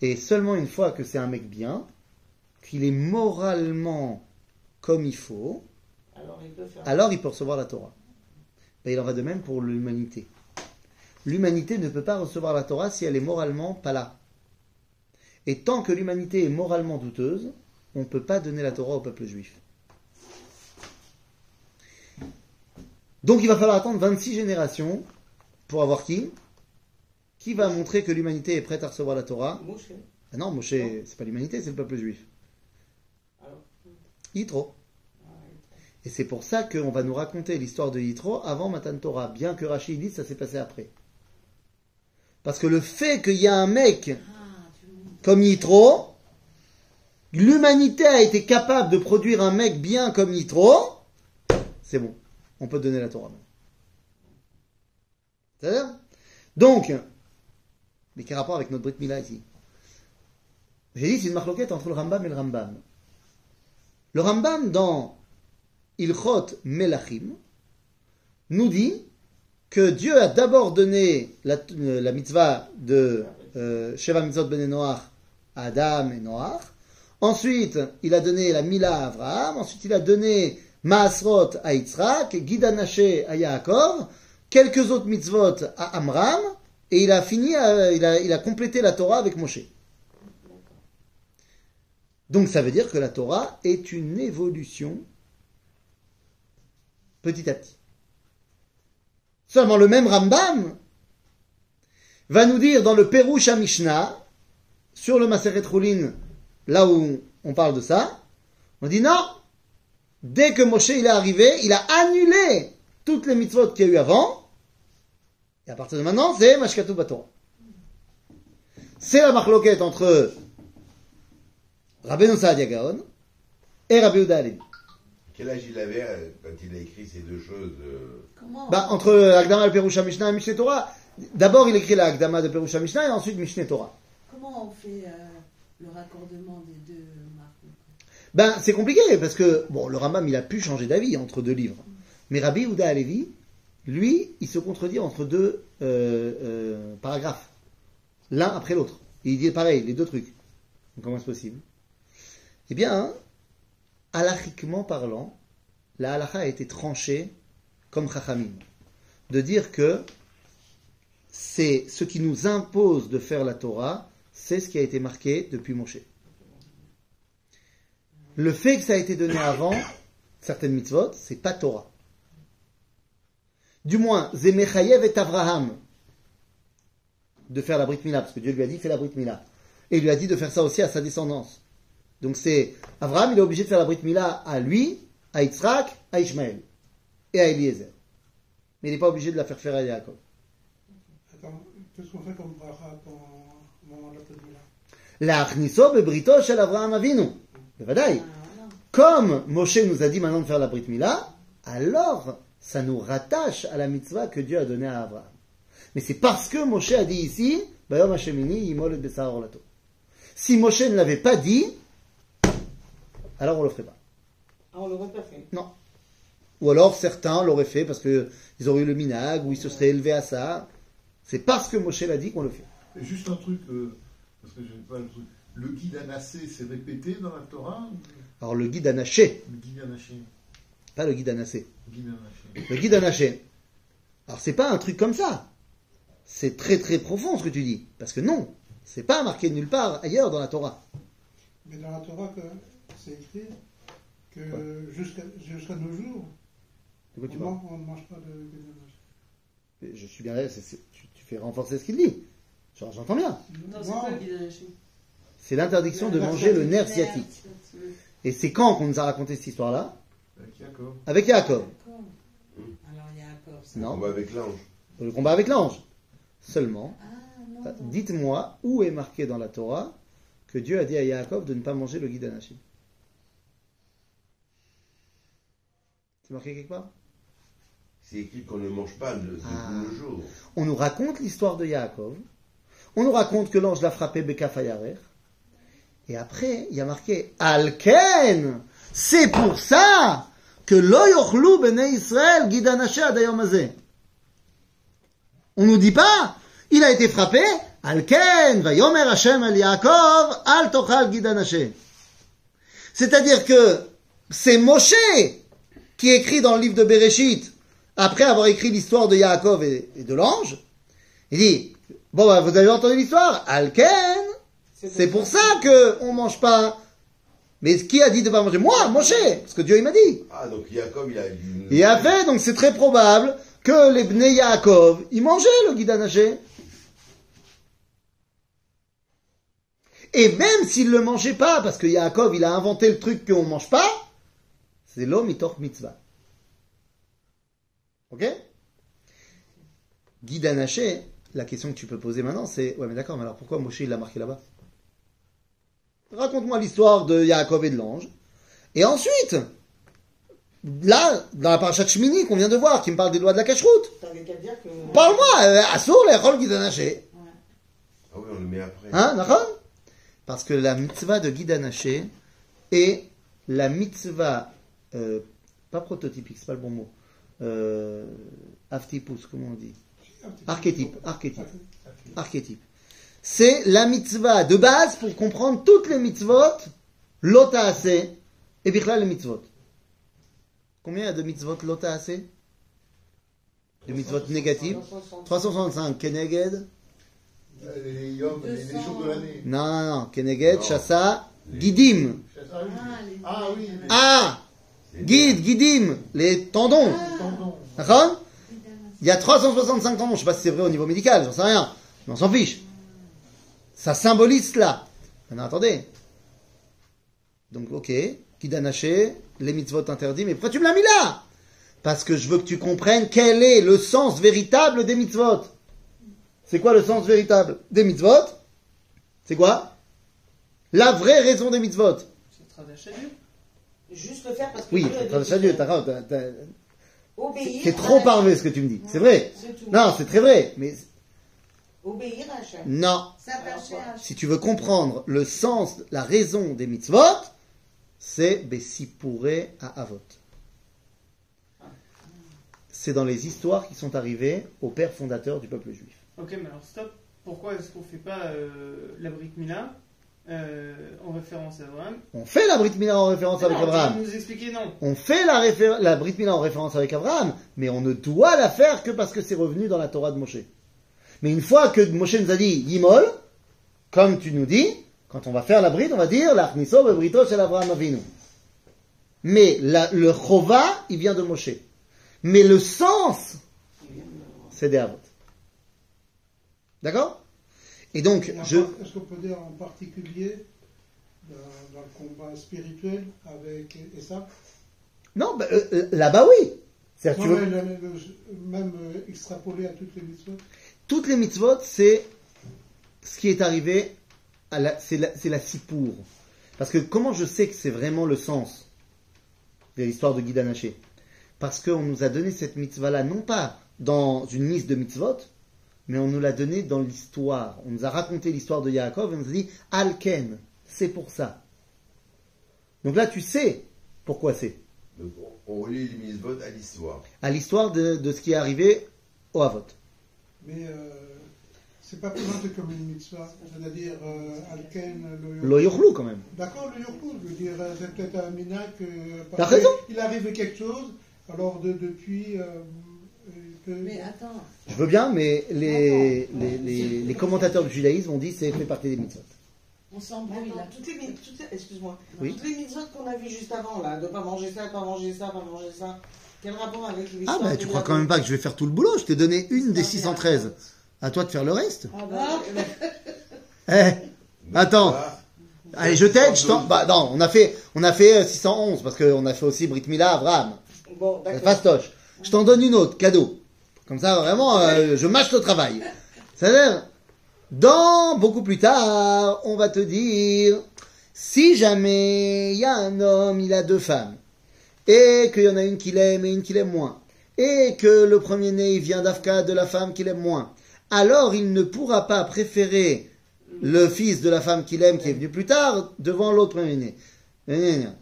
Et seulement une fois que c'est un mec bien, qu'il est moralement comme il faut, Alors il peut faire. alors il peut recevoir la Torah. Ben, il en va de même pour l'humanité. L'humanité ne peut pas recevoir la Torah si elle est moralement pas là. Et tant que l'humanité est moralement douteuse, on ne peut pas donner la Torah au peuple juif. Donc il va falloir attendre 26 générations pour avoir qui? Qui va montrer que l'humanité est prête à recevoir la Torah? Hein. Ah Non, Moshe, c'est pas l'humanité, c'est le peuple juif. Alors? Yitro. Et c'est pour ça qu'on va nous raconter l'histoire de Yitro avant Matan Torah, bien que Rachid dise que ça s'est passé après. Parce que le fait qu'il y a un mec Ah, comme Yitro, l'humanité a été capable de produire un mec bien comme Yitro, c'est bon, on peut donner la Torah. C'est-à-dire Donc, mais quel rapport avec notre Brit Mila ici? J'ai dit c'est une marloquette entre le Rambam et le Rambam. Le Rambam dans Ilchot Melachim nous dit que Dieu a d'abord donné la, la mitzvah de euh, Sheva Mitzvot Ben Noach à Adam et Noach. Ensuite, il a donné la Mila à Abraham. Ensuite, il a donné Maasrot à Yitzhak, Gidanaché à Yaakov, quelques autres mitzvot à Amram, et il a fini, à- il, a, complété la Torah avec Moshe. Donc ça veut dire que la Torah est une évolution petit à petit. Seulement le même Rambam va nous dire dans le Perush Mishnah, sur le Maseret Choulin, là où on parle de ça, on dit non, dès que Moshe il est arrivé, il a annulé toutes les mitzvot qu'il y a eu avant, et à partir de maintenant, c'est Mashkatu Batorah. C'est la marloquette entre Rabbeinu Saadia Gaon et Rabbi Halevi. Quel âge il avait euh, quand il a écrit ces deux choses euh, Comment Bah, entre Agdama de Perusha Mishnah et Mishneh Torah, d'abord il écrit la Agdama de Perusha Mishnah et ensuite Mishneh Torah. Comment on fait euh, le raccordement des deux marques? Ben, c'est compliqué parce que, bon, le Rambam il a pu changer d'avis entre deux livres. Mais Rabbi Yehuda Halevi, lui, il se contredit entre deux euh, euh, paragraphes, l'un après l'autre. Il dit pareil, les deux trucs. Comment c'est possible? Eh bien, halachiquement parlant, la halacha a été tranchée comme chachamim. De dire que c'est ce qui nous impose de faire la Torah, c'est ce qui a été marqué depuis Moshe le fait que ça a été donné avant certaines mitzvot, c'est pas Torah. Du moins, Zemechayev est Abraham de faire la Brit Mila, parce que Dieu lui a dit fais la Brit Mila. Et il lui a dit de faire ça aussi à sa descendance. Donc c'est Abraham, il est obligé de faire la Brit Mila à lui, à Yitzhak, à Ishmael et à Eliezer. Mais il n'est pas obligé de la faire faire à Yaakov. Qu'est-ce qu'on fait comme la Brit Mila La Avraham Avinu. Bevadaï. Comme Moshe nous a dit maintenant de faire la Brit Mila, alors ça nous rattache à la mitzvah que Dieu a donnée à Abraham. Mais c'est parce que Moshe a dit ici, Si Moshe ne l'avait pas dit, alors on ne le ferait pas. Ah, on l'aurait pas fait Non. Ou alors certains l'auraient fait parce qu'ils auraient eu le minag ou ils se seraient élevés à ça. C'est parce que Moshe l'a dit qu'on le fait. Juste un truc, euh, parce que je n'ai pas le truc. Le guide Anassé, c'est répété dans la Torah Alors le guide Anaché, Le guide Anaché. pas le guide Anassé. Le guide Anaché. Le guide Anaché. Alors c'est pas un truc comme ça. C'est très très profond ce que tu dis. Parce que non, c'est pas marqué nulle part ailleurs dans la Torah. Mais dans la Torah, c'est écrit que jusqu'à jusqu'à nos jours, De quoi tu on, on ne mange pas de guédanache. Je suis bien là, tu, tu fais renforcer ce qu'il dit. J'entends bien. Non, c'est quoi le guide Anaché C'est l'interdiction de manger le nerf sciatique. Et c'est quand qu'on nous a raconté cette histoire-là Avec Jacob. Avec Yaakov. D'accord. Alors ça. Non. On va avec l'ange. Le combat avec l'ange. Seulement, Ah non. euh, dites-moi où est marqué dans la Torah que Dieu a dit à Yaakov de ne pas manger le guide Anaché. C'est marqué quelque part? C'est écrit qu'on ne mange pas le, Ah. le jour. On nous raconte l'histoire de Yaakov. On nous raconte que l'ange l'a frappé Bekafayarer. Et après, il y a marqué Alken. C'est pour ça que lo bnei Israël. On nous dit pas, il a été frappé. Alken vayomer Hashem el Yaakov al tochal guidanaché. C'est-à-dire que c'est Moshe qui écrit dans le livre de Bereshit, après avoir écrit l'histoire de Yaakov et, et de l'ange, il dit, bon, bah, vous avez entendu l'histoire, Alken, c'est pour ça que on mange pas. Mais qui a dit de pas manger Moi, Moshe, parce que Dieu il m'a dit. Ah, donc Jacob, il a dû. Et après, donc c'est très probable que les Bnei Yaakov, ils mangeaient le guide anaché. Et même s'ils le mangeaient pas, parce que Yaakov, il a inventé le truc qu'on mange pas, c'est l'homme mitoch mitzvah. Ok? Guide anaché, la question que tu peux poser maintenant, c'est, ouais mais d'accord, mais alors pourquoi Moshe il l'a marqué là-bas? Raconte-moi l'histoire de Yaakov et de l'ange. Et ensuite, là, dans la parachat Shmini qu'on vient de voir, qui me parle des lois de la cacheroute, que. parle-moi, euh, Assour, les rôles guide anaché. Ah oui, on le met après. Hein, d'accord? Parce que la mitzvah de guide anaché est la mitzvah, euh, pas prototypique, c'est pas le bon mot, euh, aftipus, comment on dit? Archétype, archétype, archétype. C'est la mitzvah de base pour comprendre toutes les mitzvot, l'otaase et bichlal les mitzvot. Combien il y a de mitzvot l'otaase De mitzvot négatives 365, keneged Les yom, les, les jours de l'année. Non, non, non, keneged, shasa, gidim. Ah oui, Ah, les- ah, oui les Ah Guide, guidim, les tendons. tendons. D'accord? Il y a 365 tendons, je sais pas si c'est vrai au niveau médical, j'en sais rien, mais on s'en fiche. Ça symbolise cela. Maintenant, attendez. Donc, ok, Kidanaché, les mitzvot interdits, mais pourquoi tu me l'as mis là? Parce que je veux que tu comprennes quel est le sens véritable des mitzvot. C'est quoi le sens véritable des mitzvot? C'est quoi? La vraie raison des mitzvot. À Dieu. Juste le faire parce que Oui, c'est Dieu, c'est trop parvé ce que tu me dis. C'est vrai. C'est. Non, c'est très vrai. Mais Obéir à Hachem. non. S'attacher à Si tu veux comprendre le sens, la raison des mitzvot, c'est Bessipouré à Avot. C'est dans les histoires qui sont arrivées au père fondateur du peuple juif. Ok, mais alors stop. Pourquoi est-ce qu'on fait pas euh, la Brit Mila euh, en référence à Abraham? On fait la Brit Mila en référence avec Non, tu Abraham. nous expliquer? Non. On fait la, la Brit Mila en référence avec Abraham, mais on ne doit la faire que parce que c'est revenu dans la Torah de Moshe. Mais une fois que Moshe nous a dit Yimol, comme tu nous dis, quand on va faire la Brit, on va dire l'Achniso bebrito shel Abraham Avinu. Mais la- le Chova, il vient de Moshe. Mais le sens, c'est des Avot. D'accord? Et donc, Et je. Est-ce qu'on peut dire en particulier dans, dans le combat spirituel avec Esav Non, bah, euh, euh, là-bas oui. Tu Non, veux- mais même euh, extrapolé à toutes les mitzvot toutes les mitzvot, c'est ce qui est arrivé, à la, c'est la, c'est la sipour. Parce que comment je sais que c'est vraiment le sens de l'histoire de Guy Danaché Parce qu'on nous a donné cette mitzvah-là, non pas dans une liste de mitzvot, mais on nous l'a donné dans l'histoire. On nous a raconté l'histoire de Yaakov et on nous a dit Alken, c'est pour ça. Donc là, tu sais pourquoi c'est. On relie les mitzvot à l'histoire. À l'histoire de, de ce qui est arrivé au Havot. Mais euh, c'est pas présenté comme une mitzvah, c'est-à-dire euh, Alken, le Lo Yochlu, quand même. D'accord, le Yurkou, je veux dire, euh, c'est peut-être un minac. euh, T'as que raison. Il arrive quelque chose, alors de, depuis. que- Mais attends, Je veux bien, mais les, les, les, les commentateurs du judaïsme ont dit que c'est fait partie des mitzvot. on s'embrouille là. toutes les, toutes excuse-moi, Oui. toutes les mitzvot qu'on a vues juste avant, là, de pas manger ça, pas manger ça, pas manger ça, quel rapport avec Ah, bah tu crois quand même pas que je vais faire tout le boulot Je t'ai donné une des 613. À toi de faire le reste. Ah, bah, [LAUGHS] Eh, attends. Ah, Allez, je t'aide. Je t'en- bah non, on a fait, on a fait euh, 611 parce qu'on a fait aussi Brit Mila, Abraham. Bon, C'est d'accord. fastoche. Je t'en donne une autre, cadeau. Comme ça, vraiment, euh, je mâche le travail. C'est-à-dire, dans beaucoup plus tard, on va te dire, si jamais il y a un homme, il a deux femmes, et qu'il y en a une qu'il aime et une qu'il aime moins, et que le premier-né vient d'Afka de la femme qu'il aime moins, alors il ne pourra pas préférer le fils de la femme qu'il aime qui est venu plus tard devant l'autre premier-né. D'accord.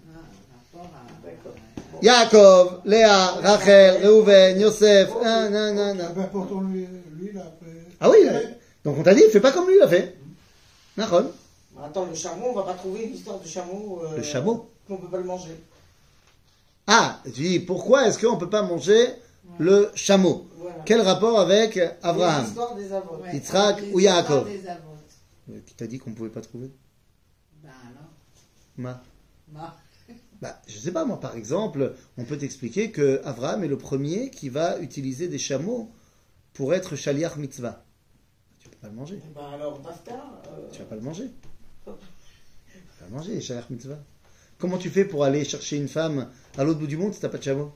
Yaakov, Léa, Rachel, Reuven, Yosef, Ah. Ah oui, là. donc on t'a dit, fais pas comme lui il a fait. Nahon. Attends, le chameau, on va pas trouver une histoire de chameau. euh, Le chameau Qu'on peut pas le manger. Ah, tu dis, pourquoi est-ce qu'on peut pas manger le chameau Voilà. Quel rapport avec Abraham. Ouais. Yitzhak ou Yaakov. Euh, Qui t'a dit qu'on pouvait pas trouver Ben alors, Ma. bah, Bah, je sais pas, moi, par exemple, on peut t'expliquer que Abraham est le premier qui va utiliser des chameaux pour être shaliach mitzvah. Tu peux pas le manger. Bah alors, basta. euh, Tu vas pas le manger. Tu vas pas le manger, shaliach mitzvah. Comment tu fais pour aller chercher une femme à l'autre bout du monde si t'as pas de chameau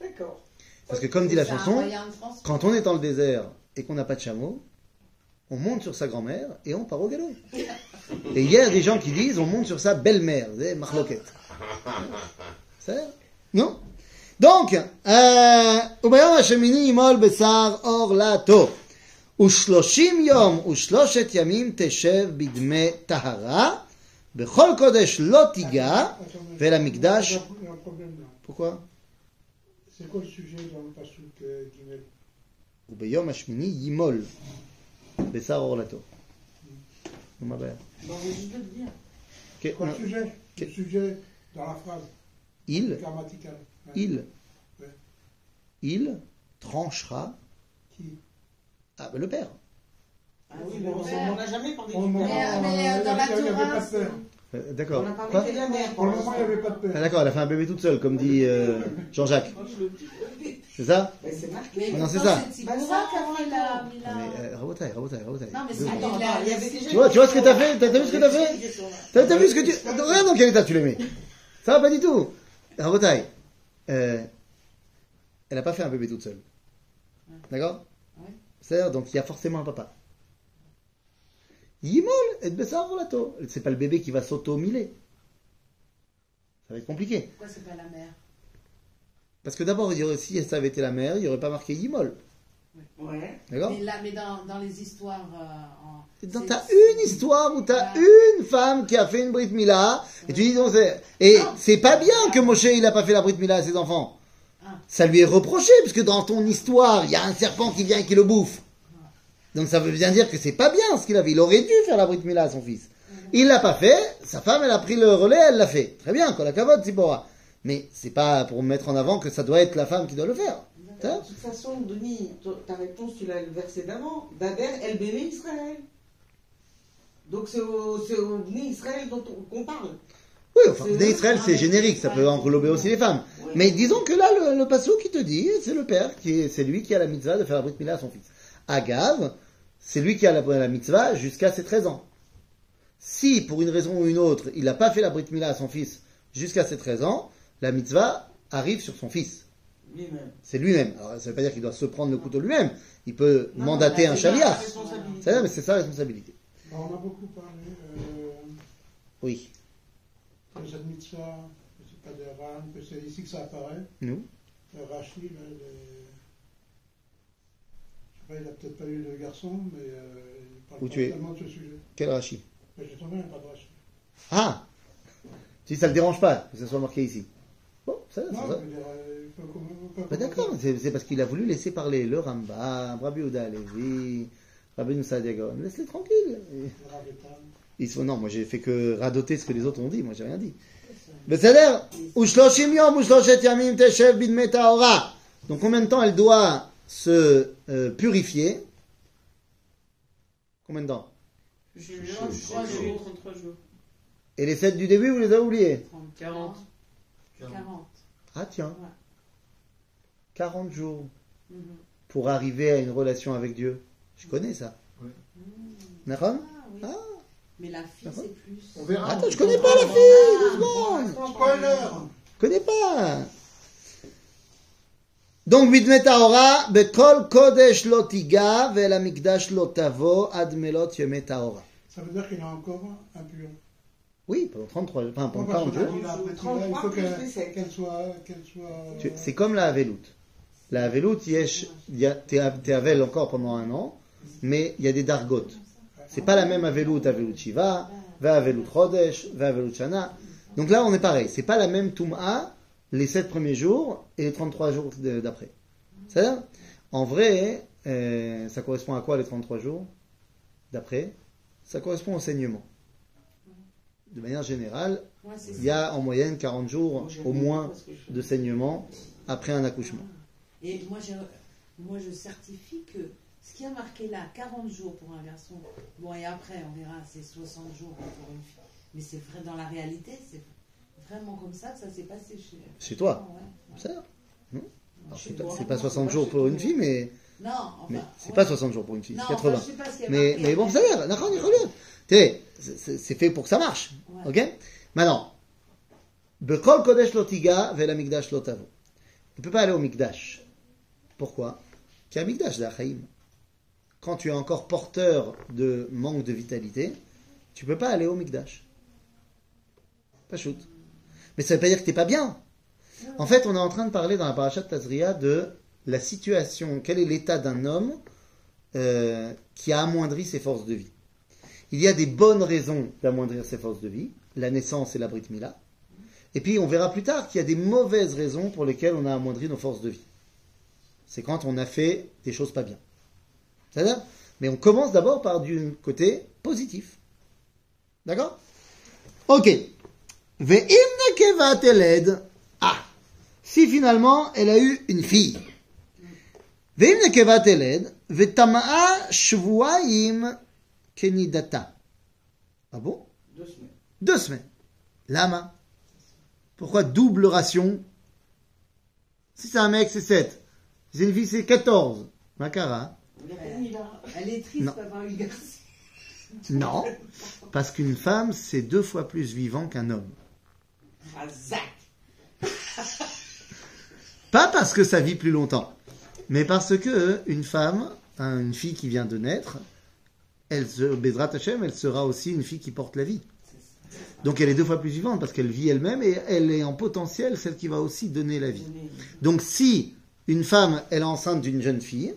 D'accord. Parce que comme dit la c'est un chanson, moyen de France. quand on est dans le désert et qu'on n'a pas de chameau, on monte sur sa grand-mère et on part au galop. [LAUGHS] Et il y a des gens qui disent on monte sur sa belle-mère, c'est marloquette. C'est [LAUGHS] Non Donc, euh, וביום השמיני ימול בשר אור לטו. ושלושים יום ושלושת ימים תשב בדמי טהרה, Bechol Kodesh Lotiga, Vela Mikdash. Pourquoi? C'est quoi le sujet dans le Pasuk euh, Gimel? Ou Beyom Hashmini Yimol. Bessar Orlato. Hmm. On m'a bien. Non, mais je veux dire. C'est sujet? Le sujet dans la phrase. Il. Il. Il tranchera. Qui? Ah, ben le Père. Ah oui, mais on n'a jamais parlé du Père. Mais, euh, euh, dans la Torah. Euh, On D'accord. a parlé Quoi que de la mère. Pour le moment, il n'y avait pas de Ah, d'accord, elle a fait un bébé toute seule, comme dit euh, Jean-Jacques. C'est ça Mais c'est marqué. Mais Non, c'est ça. C'est rabotaille, rabotaille, rabotaille. Non, mais c'est. Attends, Il y avait déjà Tu vois, tu vois ce que t'as fait T'as t'as vu ce que t'as fait T'as t'as vu ce que tu... Regarde dans quel état tu les mets. Ça va pas du tout. Rabotaille, euh, elle a pas fait un bébé toute seule. D'accord. C'est-à-dire, donc il y a forcément un papa. Yimol et Bessar Volato. C'est pas le bébé qui va s'auto-miler. Ça va être compliqué. Pourquoi c'est pas la mère? Parce que d'abord, si ça avait été la mère, il n'y aurait pas marqué Yimol. Ouais. D'accord? Mais là, mais dans, dans les histoires. euh, en- t'as une histoire où t'as Voilà. une femme qui a fait une Brit Mila, et tu dis donc c'est... Et Non. c'est pas bien que Moshe il a pas fait la Brit Mila à ses enfants. Ah. Ça lui est reproché, parce que dans ton histoire, il y a un serpent qui vient et qui le bouffe. Donc ça veut bien dire que c'est pas bien ce qu'il avait. Il aurait dû faire la Brit Mila à son fils. Il l'a pas fait, sa femme elle a pris le relais, elle l'a fait. Très bien, la cavote, Zipporah. Mais c'est pas pour mettre en avant que ça doit être la femme qui doit le faire. De toute façon, Denis, ta réponse, tu l'as le verset d'avant. Daber, El Béné Israël. Donc c'est au, au Israël dont on- parle. Oui, enfin, Bnei Israël, c'est générique, ça peut englober aussi les femmes. Mais disons que là, le, le passo qui te dit, c'est le père, qui est, c'est lui qui a la mitzvah de faire la brit milah à son fils. Agav, c'est lui qui a la, la mitzvah jusqu'à ses 13 ans. Si, pour une raison ou une autre, il n'a pas fait la brit milah à son fils jusqu'à ses 13 ans, la mitzvah arrive sur son fils. C'est lui-même. Alors, ça ne veut pas dire qu'il doit se prendre le couteau lui-même. Il peut Non, mandater un responsabilité. C'est ça, mais c'est sa responsabilité. Alors, on a beaucoup parlé euh, Oui. de cette mitzvah, que c'est pas des que c'est ici que ça apparaît. Nous Le les- il n'a peut-être pas eu de garçon, mais euh, il parle pas tu es totalement de ce sujet. Quel Rashi j'ai trouvé un pas de Rashi. Ah Si ça ne le dérange pas que ça soit marqué ici. Bon, ça, Non, ça. Euh, d'accord, c'est parce qu'il a voulu laisser parler le Rambam, Rabbi Ouda Levi, Rabbi Moussa Laisse-les tranquilles. Ils sont, non, moi j'ai fait que radoter ce que les autres ont dit, moi j'ai rien dit. Donc combien de temps elle doit se euh, purifier Combien de temps? Julien, C'est- 33 c'est- jours. 33 jours. Et les 7 du début, vous les avez oubliés 30, 40. 40. Ah tiens, Ouais. 40 jours Mhm. pour arriver à une relation avec Dieu. Je connais ça. Ouais. Nahon Ah, oui. Ah. Mais la fille, D'accord. c'est plus. On verra. Attends, je connais pas la Ah, fille, doucement. Je connais pas. Donc, Bidmet Bekol Kodesh lo tiga, Vel Amikdash lo tavo, Ad melot Yemet Taora. Ça veut dire qu'il a encore un pion. Oui, pendant 33, enfin, pendant Pourquoi 40 parce jours. qu'il a- après, 33 il faut qu'elle soit. qu'elle soit Tu- C'est comme la Havelout. La Havelout, yesh- il y a- t'es Havel encore pendant un an, mais il y a des dargotes. C'est pas la même Havelout, Havelout Shiva, Va Havelout Chodesh, Va Havelout Shana. Donc là, on est pareil. C'est pas la même Toum'a les 7 premiers jours et les 33 jours d'après. C'est ça En vrai, euh, ça correspond à quoi les 33 jours d'après? Ça correspond au saignement. De manière générale, Ouais, il y a en moyenne 40 jours Moi, au moins je- de saignement après un accouchement. Et moi je, moi, je certifie que ce qui a marqué là, 40 jours pour un garçon, bon, et après, on verra, c'est 60 jours pour une fille. Mais c'est vrai, dans la réalité, c'est vraiment comme ça ça s'est passé chez, Chez toi Ouais, ouais. C'est pas, moi, c'est pas non, 60 pas jours pour une le fille, mais, Non, enfin. mais c'est ouais. pas 60 jours pour une fille, c'est enfin, 80. je sais pas ce qui a Mais, bon, ça le- T'sais, c'est- fait pour que ça marche. Ok Maintenant, Bekol Kodesh Lotiga, Vela Lotavo. Il ne peut pas aller au Mikdash. Pourquoi Car c'est Achaim. Quand tu es encore porteur de manque de vitalité, tu peux pas aller au Mikdash. Pas shoot. Mais ça veut pas dire que t'es pas bien. En fait, on est en train de parler dans la parasha de Tazria de la situation, quel est l'état d'un homme euh, qui a amoindri ses forces de vie. Il y a des bonnes raisons d'amoindrir ses forces de vie, la naissance et la Brit Mila. Et puis on verra plus tard qu'il y a des mauvaises raisons pour lesquelles on a amoindri nos forces de vie. C'est quand on a fait des choses pas bien. C'est-à-dire? Mais on commence d'abord par du côté positif. D'accord? Ok. Ah Si finalement elle a eu une fille. Kenidata. Ah bon? Deux semaines. Deux semaines. Lama. Pourquoi double ration? Si c'est un mec, c'est 7. Si c'est une fille, c'est 14. Makara. Elle est triste d'avoir eu garçon. Non. Parce qu'une femme, c'est deux fois plus vivant qu'un homme. [LAUGHS] Pas parce que ça vit plus longtemps, mais parce que une femme, une fille qui vient de naître, elle, se- Bezrat Hashem, elle sera aussi une fille qui porte la vie. Donc elle est deux fois plus vivante parce qu'elle vit elle-même et elle est en potentiel celle qui va aussi donner la vie. Donc si une femme elle est enceinte d'une jeune fille,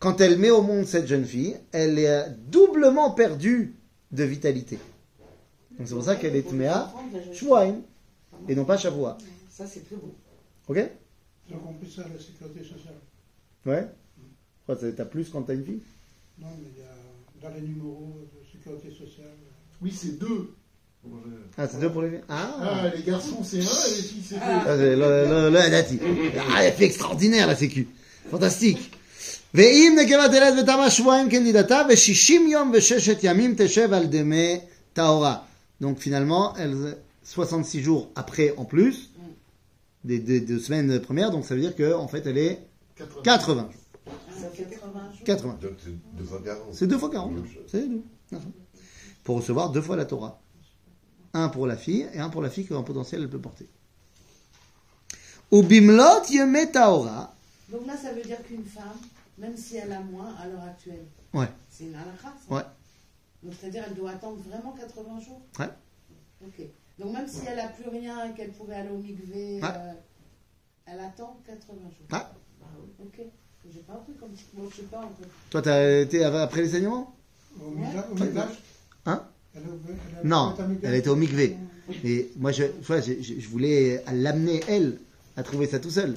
quand elle met au monde cette jeune fille, elle est doublement perdue de vitalité. C'est pour ça qu'elle est Tmea et non pas Shavua. Ça, c'est très beau. Ok Ils ont compris ça, la sécurité sociale. Ouais Quoi, ça- T'as plus quand t'as une fille Non, mais il y a dans les numéros de sécurité sociale. Oui, c'est deux. Ah, c'est deux pour les filles Ah, Ah, les garçons c'est un, et les filles c'est deux. Ah, c'est le, le, le, Hadati. Ah, elle fait extraordinaire la sécu. Fantastique. ואם נקבה תלד ותמה שבועיים כנדידתה, ושישים יום וששת ימים תשב על דמי טהורה. Donc finalement, elle, 66 jours après en plus, des, des deux semaines premières, donc ça veut dire qu'en en fait elle est 80. 80 jours. Ça fait 80 jours. 80. Donc c'est deux fois 40. C'est deux fois 40. Même chose. C'est deux. Pour recevoir deux fois la Torah. Un pour la fille et un pour la fille qu'en potentiel elle peut porter. Ou bimlot yeme taora. Donc là, ça veut dire qu'une femme, même si elle a moins à l'heure actuelle, Ouais. c'est une halakha. ça. Ouais. Donc c'est-à-dire elle doit attendre vraiment 80 jours Ouais. Ok. Donc même si elle n'a plus rien et qu'elle pourrait aller au mikvé, Ouais. euh, elle attend 80 jours. Ouais. Bah oui. Ok. J'ai pas appris comme ça. Moi, je sais pas en fait. Toi, t'as été après les saignements Au Migdash- au Migdash Hein Elle Non, elle était au mikvé. Mais moi, je, je, voulais l'amener, elle, à trouver ça tout seul.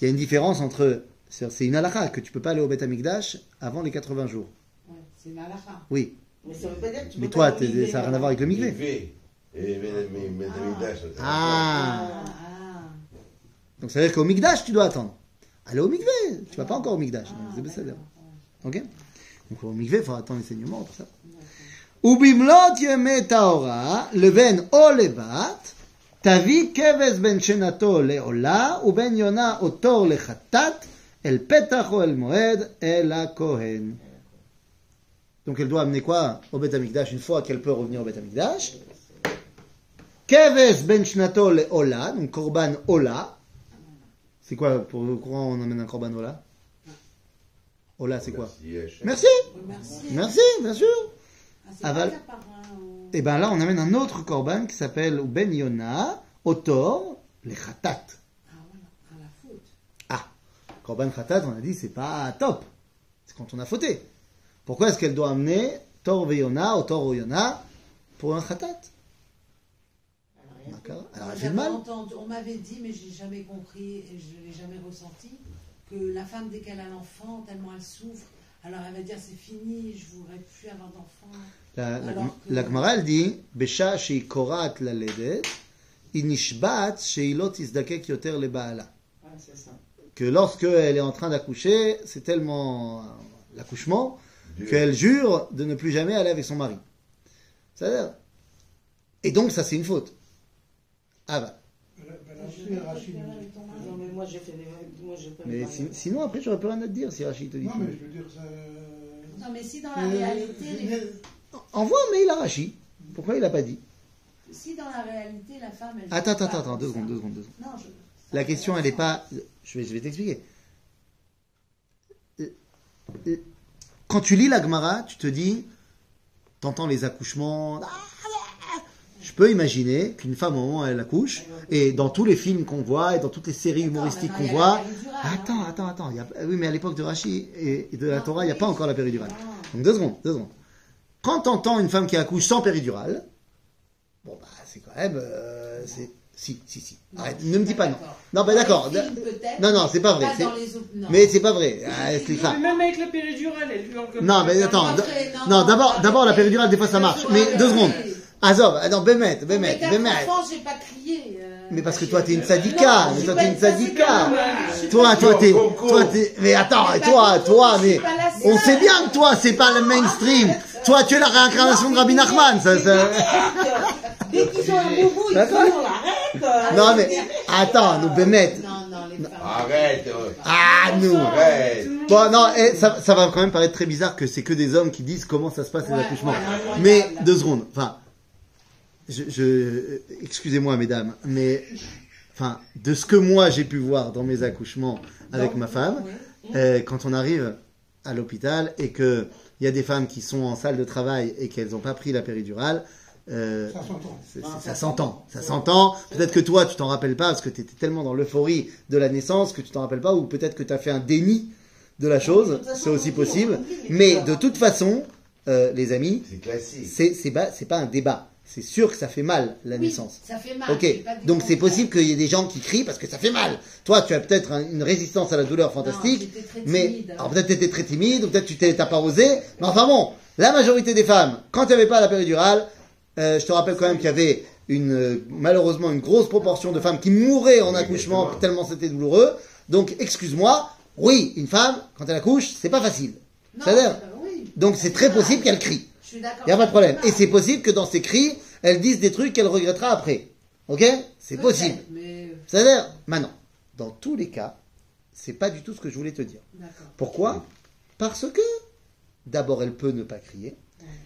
Il y a une différence entre. C'est une halakha que tu peux pas aller au Beth Amikdash avant les 80 jours. Ouais, c'est une halakha. Oui. Mais ça veut pas dire que tu Mais peux toi, pas ça n'a rien à voir avec le mikvé. Ah. Ah. ah. Donc ça veut dire qu'au Migdash, tu dois attendre. Allez au Migvé, tu vas pas encore au Migdash. Ah, c'est Besséder. Ok Donc au Migvé, il faut attendre les saignements pour ça. Ubimlot yeme taora, leven o tavi keves ben shenato leola, uben yona otor lechatat, el petach moed, el a kohen. Donc elle doit amener quoi au Beth Amikdash une fois qu'elle peut revenir au Beth Amikdash Keves ben shnato le ola, donc korban ola. C'est quoi pour le courant on amène un korban ola? Ola c'est quoi? Merci. Merci bien sûr Ah, Aval. Et bien là on amène un autre korban qui s'appelle Ben Yona, Otor, les khatat. Ah. Ah, korban khatat on a dit c'est pas top. C'est quand on a fauté. Pourquoi est-ce qu'elle doit amener Tor Veyona, Otor Oyona pour un khatat alors, mal. On m'avait dit, mais je n'ai jamais compris et je ne l'ai jamais ressenti, que la femme, dès qu'elle a l'enfant, tellement elle souffre, alors elle va dire c'est fini, je ne voudrais plus avoir d'enfant. La, Gemara, elle dit korat la ledet, inishbat shei lot izdakek yoter le baala. Ah, que lorsque elle est en train d'accoucher, c'est tellement euh, l'accouchement qu'elle jure de ne plus jamais aller avec son mari. C'est-à-dire. Et donc, ça, c'est une faute. Ah bah. Ton mari. Non, mais moi, j'ai fait des. Moi, j'ai pas Mais les si- mariages. sinon, après, j'aurais plus rien à te dire si Rachid te dit. Non, mais je veux dire, ça. Non, mais si dans la Euh, réalité, je- les- Envoie un mail à Rachid. Pourquoi il n'a pas dit si dans la réalité la femme elle. Attends, attends, attends, deux secondes, deux secondes, deux secondes. Non, je- La question, elle n'est pas. Je vais, je vais t'expliquer. Euh, euh, Quand tu lis la Gemara, tu te dis, t'entends les accouchements. Je peux imaginer qu'une femme, au moment où elle accouche, et dans tous les films qu'on voit, et dans toutes les séries humoristiques qu'on voit. Attends, hein. attends, attends. il y a- Oui, mais à l'époque de Rachid et de la Ah, Torah, il n'y a pas encore la péridurale. Ah. Donc deux secondes, deux secondes. Quand t'entends une femme qui accouche sans péridurale, bon bah c'est quand même, euh, c'est si si si. Non, Arrête, ne me dis pas non. Non, bah Dans d'accord. Non non, c'est pas vrai. Pas c'est- dans les autres- non. Mais c'est pas vrai. Ah, c'est ça. Mais même avec la péridurale, elle hurle comme Non, mais attends. Non, Non, non, d'abord, d'abord la péridurale des fois ça marche. Mais deux secondes. Azov, ah non, Bémet, Mais Bémet, Bémet. j'ai pas crié. euh, Mais parce que toi t'es une je mais toi t'es une suis Toi, toi t'es, toi t'es, mais attends, toi, toi, mais on sait bien que toi c'est pas le mainstream. Toi tu es la réincarnation de Rabbi Nachman, ça, ça. Dès qu'ils ont un boubou, ils sont on l'arrête. Non mais attends, nous Bémet. Non, non, les femmes. Arrête. Ah nous. Arrête. Bon non, eh, ça, ça va quand même paraître très bizarre que c'est que des hommes qui disent comment ça se passe les accouchements. ouais, ouais, mais deux secondes, enfin, je, je- excusez-moi mesdames, mais enfin de ce que moi j'ai pu voir dans mes accouchements avec ma femme, oui. euh, quand on arrive à l'hôpital et que il y a des femmes qui sont en salle de travail et qu'elles n'ont pas pris la péridurale, euh, Ça s'entend. ça s'entend. Ça s'entend. Peut-être que toi, tu t'en rappelles pas parce que tu étais tellement dans l'euphorie de la naissance que tu t'en rappelles pas ou peut-être que tu as fait un déni de la chose. C'est aussi possible. Mais de toute façon, euh, les amis, C'est pas, c'est pas un débat. C'est sûr que ça fait mal la Oui, naissance. Ça fait mal. Ok, donc c'est possible qu'il y ait des gens qui crient parce que ça fait mal. Toi, tu as peut-être un- une résistance à la douleur fantastique, très mais timide. alors peut-être tu étais très timide, ou peut-être tu t'es pas osé, mais enfin bon, la majorité des femmes, quand il n'y avait pas la péridurale, euh, je te rappelle quand même qu'il y avait une, euh, malheureusement une grosse proportion de femmes qui mouraient en Oui, accouchement exactement. tellement c'était douloureux. Donc excuse-moi, oui, une femme, quand elle accouche, c'est pas facile. Non, Ça oui. Donc c'est très possible qu'elle crie. Il n'y a pas de problème. Et c'est possible que dans ses cris, elle dise des trucs qu'elle regrettera après. Ok? C'est possible. Mais C'est-à-dire, maintenant, dans tous les cas, c'est pas du tout ce que je voulais te dire. Pourquoi? Parce que, d'abord, elle peut ne pas crier,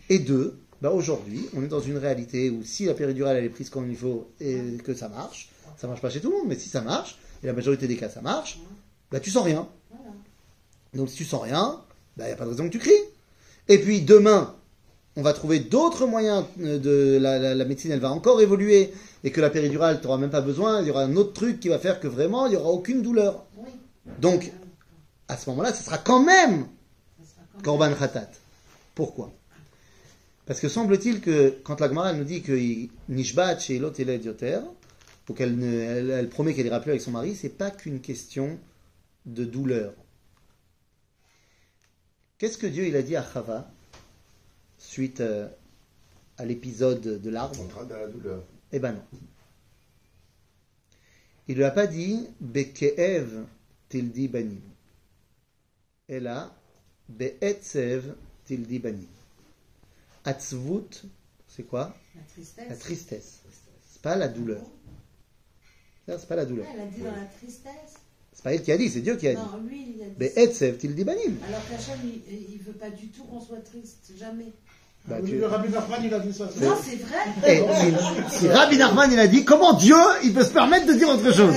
et deux, bah aujourd'hui, on est dans une réalité où si la péridurale elle est prise comme il faut et que ça marche, ça marche pas chez tout le monde, mais si ça marche, et la majorité des cas ça marche, bah tu sens rien. Donc si tu sens rien, il n'y a pas de raison que tu cries. Et puis demain, on va trouver d'autres moyens euh, de la, la- la médecine, elle va encore évoluer et que la péridurale, tu n'auras même pas besoin, il y aura un autre truc qui va faire que vraiment, il n'y aura aucune douleur. Oui. Donc, à ce moment-là, ce sera quand même Korban Khatat. Pourquoi? Parce que semble-t-il que quand la Gemara nous dit que Nishbat chez Elot Eled Yoter, ou qu'elle elle, elle promet qu'elle ira plus avec son mari, c'est pas qu'une question de douleur. Qu'est-ce que Dieu il a dit à Chava? Suite euh, à l'épisode de l'arbre On dans la douleur. Eh ben non. Il ne lui a pas dit Bekeev tildi banim. Et là, Beetzev tildi banim. Atzvut, c'est quoi? La tristesse. La tristesse. C'est pas la douleur. C'est pas la douleur. Ah, Elle a dit dans la tristesse. C'est pas elle qui a dit, c'est Dieu qui a dit. Non, lui, il a dit. Beetzev tildi banim. Alors qu'Hachem, il, il veut pas du tout qu'on soit triste, jamais. Bah, tu- Le Rabbi Nachman, il a dit ça. Non, c'est vrai. Et si, Rabbi Nachman il a dit, comment Dieu il peut se permettre de dire autre chose?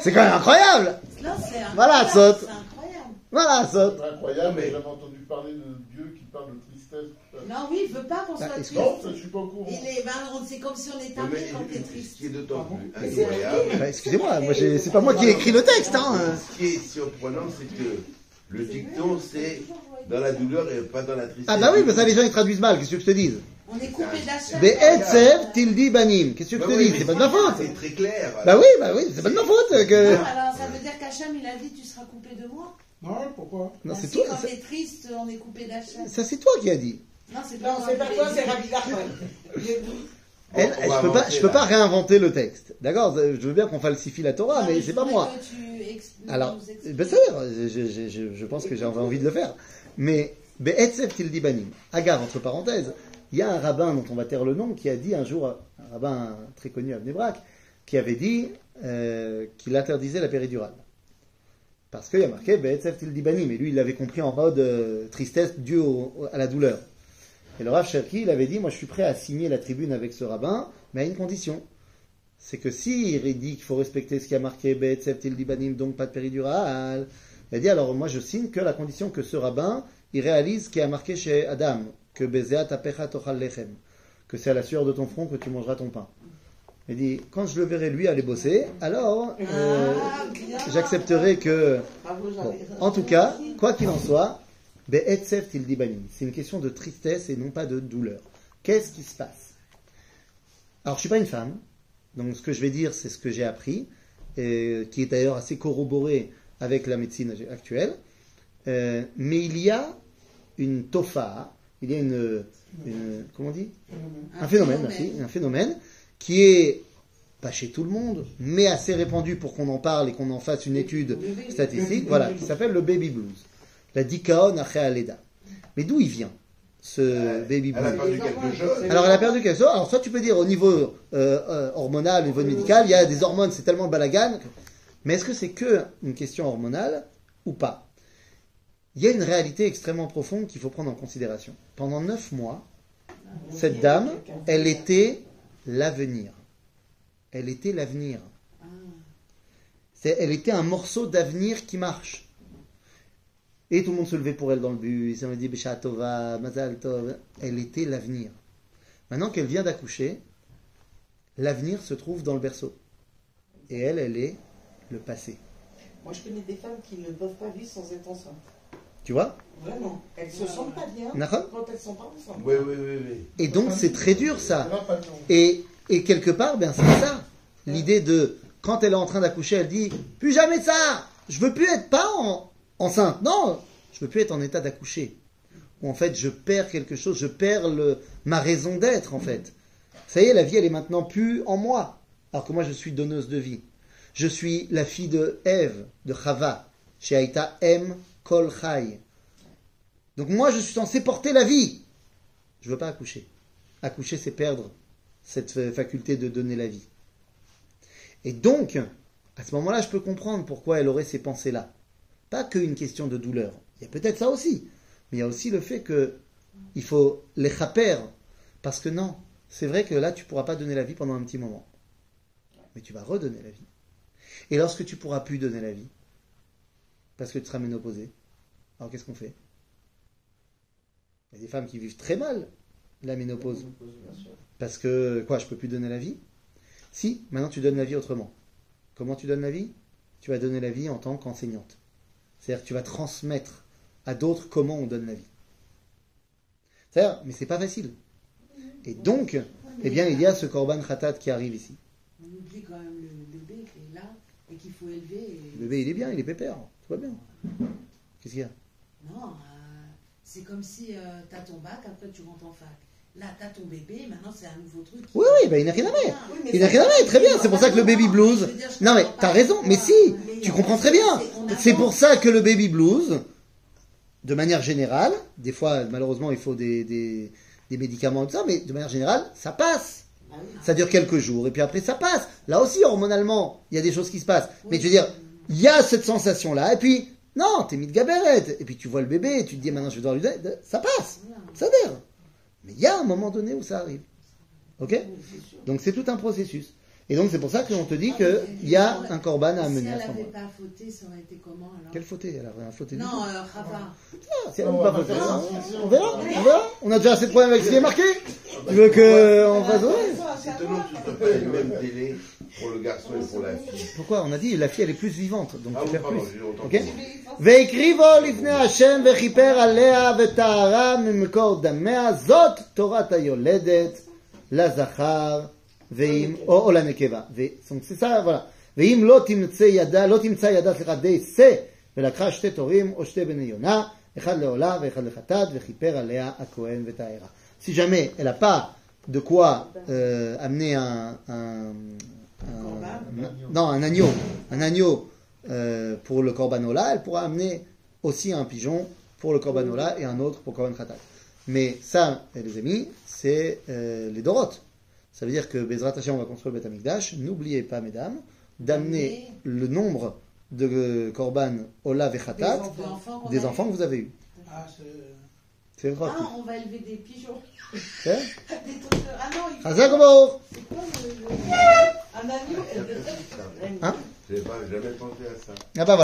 C'est quand même incroyable Non, incroyable. Voilà, saute. C'est incroyable. Voilà, ça. C'est incroyable, Mais- j'avais entendu parler de Dieu qui parle de tristesse. Non, oui, il veut pas qu'on Bah, soit triste. Non, ça, je suis pas au courant. Il est, ben, on- c'est comme si on Mais tapé quand t'es ce triste. qui est d'autant plus Mais c'est incroyable, Bah, Excusez-moi, moi j'ai- c'est pas moi qui ai écrit le texte. Hein. ce qui est surprenant, c'est que le dicton, c'est dans la douleur et pas dans la tristesse. Ah bah oui, mais ça les gens ils traduisent mal, qu'est-ce que je te dise? On est coupé d'Hachem. Be'etzev tildi banim, qu'est-ce que je Bah te dis C'est pas de ma faute C'est très clair. Bah oui, bah oui, c'est pas de ma faute que... Non, alors ça veut dire qu'Hachem, il a dit tu seras coupé de moi? Non, pourquoi? Non, Bah c'est toi, quand t'es triste, on est coupé d'Hachem. ça, c'est toi qui as dit. Non, c'est pas toi, c'est. Rabbi Nachman. [LAUGHS] Elle, je peux pas, je peux pas réinventer le texte, d'accord Je veux bien qu'on falsifie la Torah, Non, mais je c'est pas moi. Alors, ben ça je, je, je, je pense que j'ai envie de le faire. Mais, Be'etzev tildi banim, Agar, entre parenthèses, il y a un rabbin dont on va taire le nom qui a dit un jour, un rabbin très connu à Bnebrak, qui avait dit euh, qu'il interdisait la péridurale. Parce qu'il y a marqué Be'etzev tildi banim, et lui il l'avait compris en mode euh, tristesse due au- à la douleur. Et le Rav Cherki, il avait dit, moi je suis prêt à signer la tribune avec ce rabbin, mais à une condition. C'est que si il dit qu'il faut respecter ce qui a marqué Be'etzev tildi banim, donc pas de péridurale, il a dit alors moi je signe que la condition que ce rabbin il réalise ce qui a marqué chez Adam que Bezeat apecha tochal lechem que c'est à la sueur de ton front que tu mangeras ton pain. Il dit quand je le verrai lui aller bosser alors euh, Ah, j'accepterai que Bon, en tout cas quoi qu'il en soit c'est une question de tristesse et non pas de douleur. Qu'est-ce qui se passe? Alors je suis pas une femme donc ce que je vais dire c'est ce que j'ai appris et qui est d'ailleurs assez corroboré avec la médecine actuelle. Euh, mais il y a une tofa, il y a une, une- comment on dit? Un phénomène, merci, un phénomène qui est pas chez tout le monde, mais assez répandu pour qu'on en parle et qu'on en fasse une étude statistique, voilà, qui s'appelle le baby blues, la dikaon après aleda. Mais d'où il vient ce baby Elle a blues perdu quelque chose. alors elle a perdu quelque chose. Alors soit tu peux dire au niveau euh, euh, hormonal, au niveau médical, il y a des hormones, c'est tellement balagan. Mais est-ce que c'est que une question hormonale ou pas? Il y a une réalité extrêmement profonde qu'il faut prendre en considération. Pendant neuf mois, cette dame, elle était l'avenir. Elle était l'avenir. C'est- Elle était un morceau d'avenir qui marche. Et tout le monde se levait pour elle dans le bus. Elle me dit Bisha Tova, Mazal Tov. Elle était l'avenir. Maintenant qu'elle vient d'accoucher, l'avenir se trouve dans le berceau. Et elle, elle est le passé. Moi, je connais des femmes qui ne peuvent pas vivre sans être enceintes. Tu vois? Vraiment. Elles se sentent pas bien D'accord quand elles sont pas enceintes. Oui, oui, oui, oui. Et donc c'est très dur ça. Et, et quelque part, ben c'est ça. L'idée de, quand elle est en train d'accoucher, elle dit, plus jamais de ça Je veux plus être pas en- enceinte. Non, je veux plus être en état d'accoucher. Ou en fait, je perds quelque chose, je perds ma raison d'être en fait. Ça y est, la vie, elle est maintenant plus en moi. Alors que moi, je suis donneuse de vie. Je suis la fille de Ève, de Chava, chez Aïta M. Kol Chai. Donc moi, je suis censé porter la vie. Je veux pas accoucher. Accoucher, c'est perdre cette euh, faculté de donner la vie. Et donc, à ce moment-là, je peux comprendre pourquoi elle aurait ces pensées-là. Pas qu'une question de douleur. Il y a peut-être ça aussi. Mais il y a aussi le fait que il faut les chaper. Parce que non, c'est vrai que là, tu pourras pas donner la vie pendant un petit moment. Mais tu vas redonner la vie. Et lorsque tu pourras plus donner la vie, parce que tu seras ménopausé, alors qu'est-ce qu'on fait? Il y a des femmes qui vivent très mal la ménopause. Parce que, quoi, je peux plus donner la vie? Si, maintenant tu donnes la vie autrement. Comment tu donnes la vie? Tu vas donner la vie en tant qu'enseignante. C'est-à-dire que tu vas transmettre à d'autres comment on donne la vie. C'est-à-dire, mais c'est pas facile. Et donc, eh bien, il y a ce Korban Khatat qui arrive ici. On oublie quand même le bébé qui est là et qu'il faut élever. et- Le bébé, il est bien, il est pépère, tout va bien. Qu'est-ce qu'il y a? Non, euh, c'est comme si tu as ton bac, après tu rentres en fac. Là, tu as ton bébé, maintenant c'est un nouveau truc. Oui, oui, ben, il n'a rien à mettre. Oui, Il n'a rien à mettre, très bien. C'est pour ça que le baby blues. Non, mais t'as raison, mais si, tu comprends très bien. C'est pour ça que le baby blues, de manière générale, des fois, malheureusement, il faut des, des, des médicaments et tout ça, mais de manière générale, ça passe. Ah. Ça dure quelques jours, et puis après, ça passe. Là aussi, hormonalement, il y a des choses qui se passent. Mais je veux dire, il y a cette sensation-là, et puis, non, t'es mis de gaberette, et puis tu vois le bébé, et tu te dis, maintenant, je vais devoir lui donner, ça passe. Ça adhère. Mais il y a un moment donné où ça arrive. Ok? Donc c'est tout un processus. Et donc c'est pour ça qu'on te dit qu'il y a un korban à Si amener elle à ce n'avait pas fauté, ça aurait été comment alors? Quelle faute Elle a rien fauté. Non, euh, Rava. Ah, si elle Non, n'a on pas va fauté. hein. On verra, on verra. On a déjà assez de problèmes avec ce qui est marqué. Tu veux que on fasse ouais. C'est le même délai pour le garçon et pour la fille. Pourquoi On a dit la fille elle est plus vivante, donc Ah tu oui, fais pardon, plus. j'ai autant Ok pour moi. והקריבו לפני השם וכיפר עליה וטהרה ממקור דמיה, זאת תורת היולדת לזכר ואם, או, או לנקבה. ו- זאת אומרת, זה ça, voilà. ואם לא תמצא ידה, לא תמצא ידה, סליחה, די שא, ולקחה שתי תורים או שתי בני יונה, אחד לעולה ואחד לחטאת, וכיפר עליה הכהן וטהרה. Si jamais elle n'a pas de quoi euh, amener un, un, un- non, un agneau, un agneau euh, pour le corbanola, elle pourra amener aussi un pigeon pour le corbanola et un autre pour korban khatat. Mais ça, eh, les amis, c'est euh, les dorotes. Ça veut dire que Bezrat Hashem, on va construire le Beth Amikdash. N'oubliez pas, mesdames, d'amener le nombre de euh, korban ola et khatat Des enfants des que vous avez eus. Ah, c'est. Le Ah, on va élever des pigeons. Hein [LAUGHS] Des de- Ah non, il faut. Chazak Baruch. C'est quoi le- Un agneau? Hein Je n'ai pas jamais pensé à ça. Ah bah voilà.